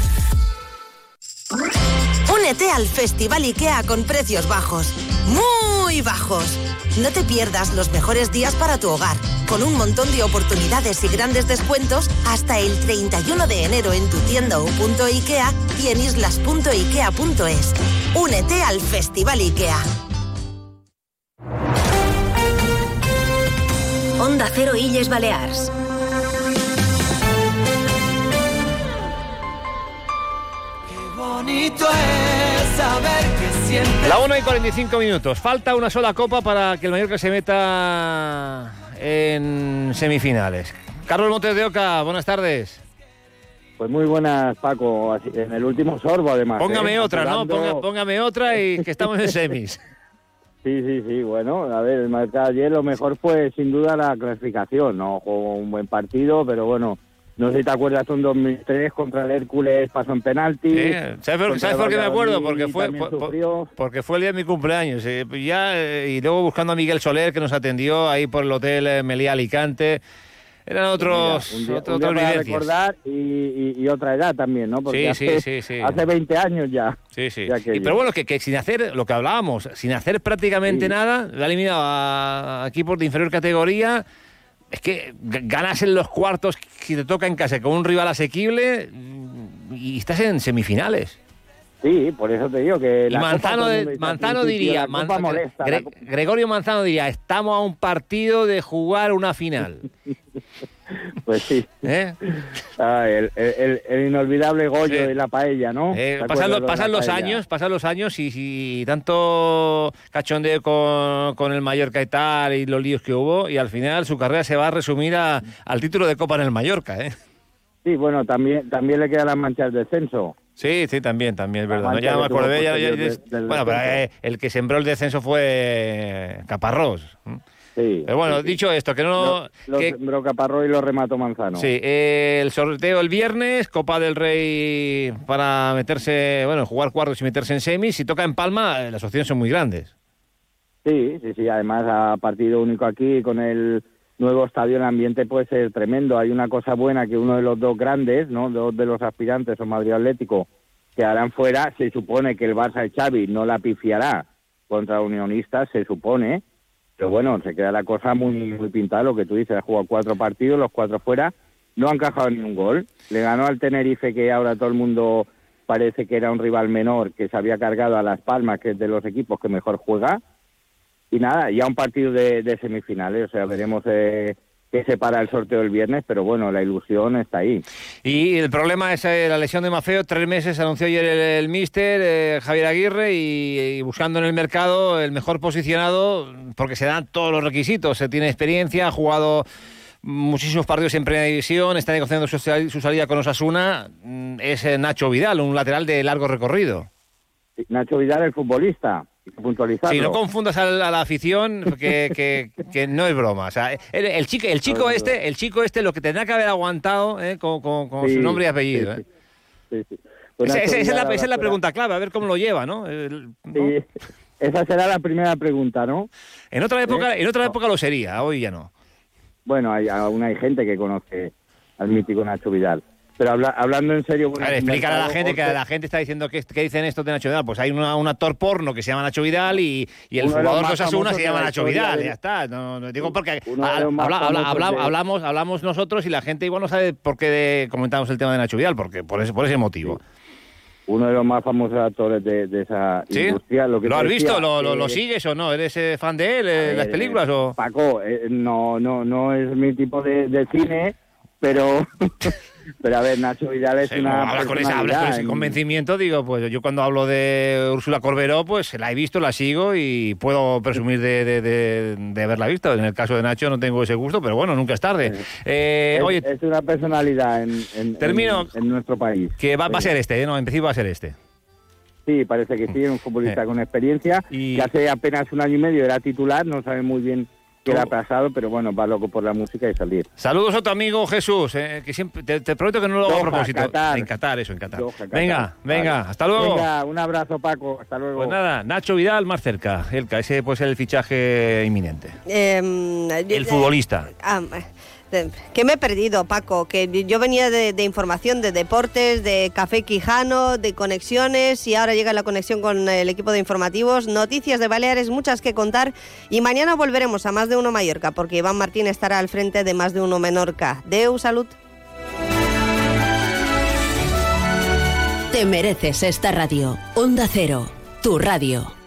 Únete al Festival IKEA con precios bajos. Muy bajos. No te pierdas los mejores días para tu hogar, con un montón de oportunidades y grandes descuentos hasta el 31 de enero en tu tienda o punto IKEA y en islas.ikea.es. Únete al Festival IKEA. Onda Cero Illes Balears. Bonito es saber que La 1 y 45 minutos. Falta una sola copa para que el Mallorca se meta en semifinales. Carlos Montes de Oca, buenas tardes. Pues muy buenas, Paco. Así- En el último sorbo, además. Póngame ¿eh? otra, ¿no? Ponga- póngame otra y que estamos en semis. Sí, sí, sí. Bueno, a ver, el Mallorca ayer lo mejor fue sin duda la clasificación. No jugó un buen partido, pero bueno. No sé si te acuerdas, un 2003 contra el Hércules pasó en penalti. Sí, ¿Sabes por, sabes por qué me acuerdo? Porque fue, por- porque fue el día de mi cumpleaños. eh, ya, eh, y luego buscando a Miguel Soler, que nos atendió ahí por el hotel eh, Meliá Alicante. Eran otros, Mira, un día- otras un día para recordar y, y- y otra edad también, ¿no? Porque Sí, hace, sí, hace 20 años ya. Sí, sí. Y- pero bueno, que, que sin hacer lo que hablábamos, sin hacer prácticamente nada, le ha eliminado a, a equipos de inferior categoría. Es que ganas en los cuartos si te toca en casa con un rival asequible mm, y estás en semifinales. Sí, por eso te digo que Y la Copa, Manzano, de- Manzano diría, Man- molesta, Gre- Gregorio Manzano diría, estamos a un partido de jugar una final. Pues sí. ¿Eh? Ah, el, el- el inolvidable Goyo Sí. de la paella, ¿no? Eh, ¿Te pasan los, la paella? años, pasan los años y, y tanto cachondeo con, con el Mallorca y tal y los líos que hubo y al final su carrera se va a resumir a- al título de Copa en el Mallorca, ¿eh? Sí, bueno, también, también le quedan las manchas de descenso. Sí, sí, también, también, es verdad. ¿no? mancha Ya me acordé, ya- ya- ya- del bueno, pero eh, el que sembró el descenso fue Caparrós. Sí. Pero bueno, dicho esto, que no... Lo que- y lo remató Manzano. Sí, eh, el sorteo el viernes, Copa del Rey para meterse, bueno, jugar cuartos y meterse en semis. Si toca en Palma, eh, las opciones son muy grandes. Sí, sí, sí. Además, a partido único aquí con el nuevo estadio, el ambiente puede ser tremendo. Hay una cosa buena que uno de los dos grandes, ¿no? Dos de los aspirantes, o Madrid Atlético, que harán fuera. Se supone que el Barça de Xavi no la pifiará contra Unionistas, se supone. Pero bueno, se queda la cosa muy, muy pintada, lo que tú dices. Ha jugado cuatro partidos, los cuatro fuera. No han encajado ni un gol. Le ganó al Tenerife, que ahora todo el mundo parece que era un rival menor, que se había cargado a Las Palmas, que es de los equipos que mejor juega y nada, ya un partido de, de semifinales, o sea, veremos eh, qué separa el sorteo el viernes, pero bueno, la ilusión está ahí. Y el problema es eh, la lesión de Mafeo. Tres meses anunció ayer el, el míster eh, Javier Aguirre y, y buscando en el mercado el mejor posicionado porque se dan todos los requisitos. Se tiene experiencia, ha jugado muchísimos partidos en primera división, está negociando su, su salida con Osasuna, mm, es eh, Nacho Vidal, un lateral de largo recorrido. Nacho Vidal, el futbolista. Sí, no confundas a la, afición que, que, que, no es broma. O sea, el, el chico, el chico este, el chico este, lo que tendrá que haber aguantado eh, con, con, con su nombre y apellido. Sí, eh. sí. Esa, esa, es la, esa, es la, pregunta clave, a ver cómo lo lleva, ¿no? El, ¿no? Sí, esa será la primera pregunta, ¿no? En otra época, ¿Eh? en otra época lo sería, hoy ya no. Bueno, hay, aún hay gente que conoce al mítico Nacho Vidal. Pero habla, hablando en serio... Bueno, a ver, explícale a la gente que la gente está diciendo que, que, dicen esto de Nacho Vidal. Pues hay una, un actor porno que se llama Nacho Vidal y, y el jugador de Osasuna se llama Nacho Vidal. De... Ya está. No, no, digo porque a, habla, habla, habla, de... hablamos, hablamos nosotros y la gente igual no sabe por qué de, comentamos el tema de Nacho Vidal, porque por ese, por ese motivo. Sí uno de los más famosos actores de, de esa ¿Sí? industria. Lo, que ¿Lo has decía, visto? ¿Lo, lo, eh, ¿Lo, sigues o no? ¿Eres eh, fan de él, eh, las películas o...? Paco, eh, no, no, no es mi tipo de, de cine, pero... Pero a ver, Nacho Vidal es sí, una. Hablas con, ese, hablas con ese convencimiento, digo, pues yo cuando hablo de Úrsula Corberó, pues la he visto, la sigo y puedo presumir de, de, de, de haberla visto. En el caso de Nacho no tengo ese gusto, pero bueno, nunca es tarde. Eh, es, oye, es una personalidad en, en, termino, en, en nuestro país. Que va, va, a ser este, ¿eh? no, en principio va a ser este. Sí, parece que sí, un futbolista eh. con experiencia, y... que hace apenas un año y medio era titular, no sabe muy bien ha pasado, pero bueno, va loco por la música y salir. Saludos a tu amigo Jesús, eh, que siempre te, te, prometo que no lo hago a propósito. Qatar. En Qatar, eso, en Qatar. Doha, Qatar. Venga, venga, vale. hasta luego. Venga, un abrazo Paco, hasta luego. Pues nada, Nacho Vidal más cerca, Elka, ese puede ser el fichaje inminente. Eh, el futbolista. Ah, que me he perdido, Paco, que yo venía de, de, información de deportes, de Café Quijano, de conexiones y ahora llega la conexión con el equipo de informativos. Noticias de Baleares, muchas que contar y mañana volveremos a Más de Uno Mallorca porque Iván Martín estará al frente de Más de Uno Menorca. Deu, salud. Te mereces esta radio. Onda Cero, tu radio.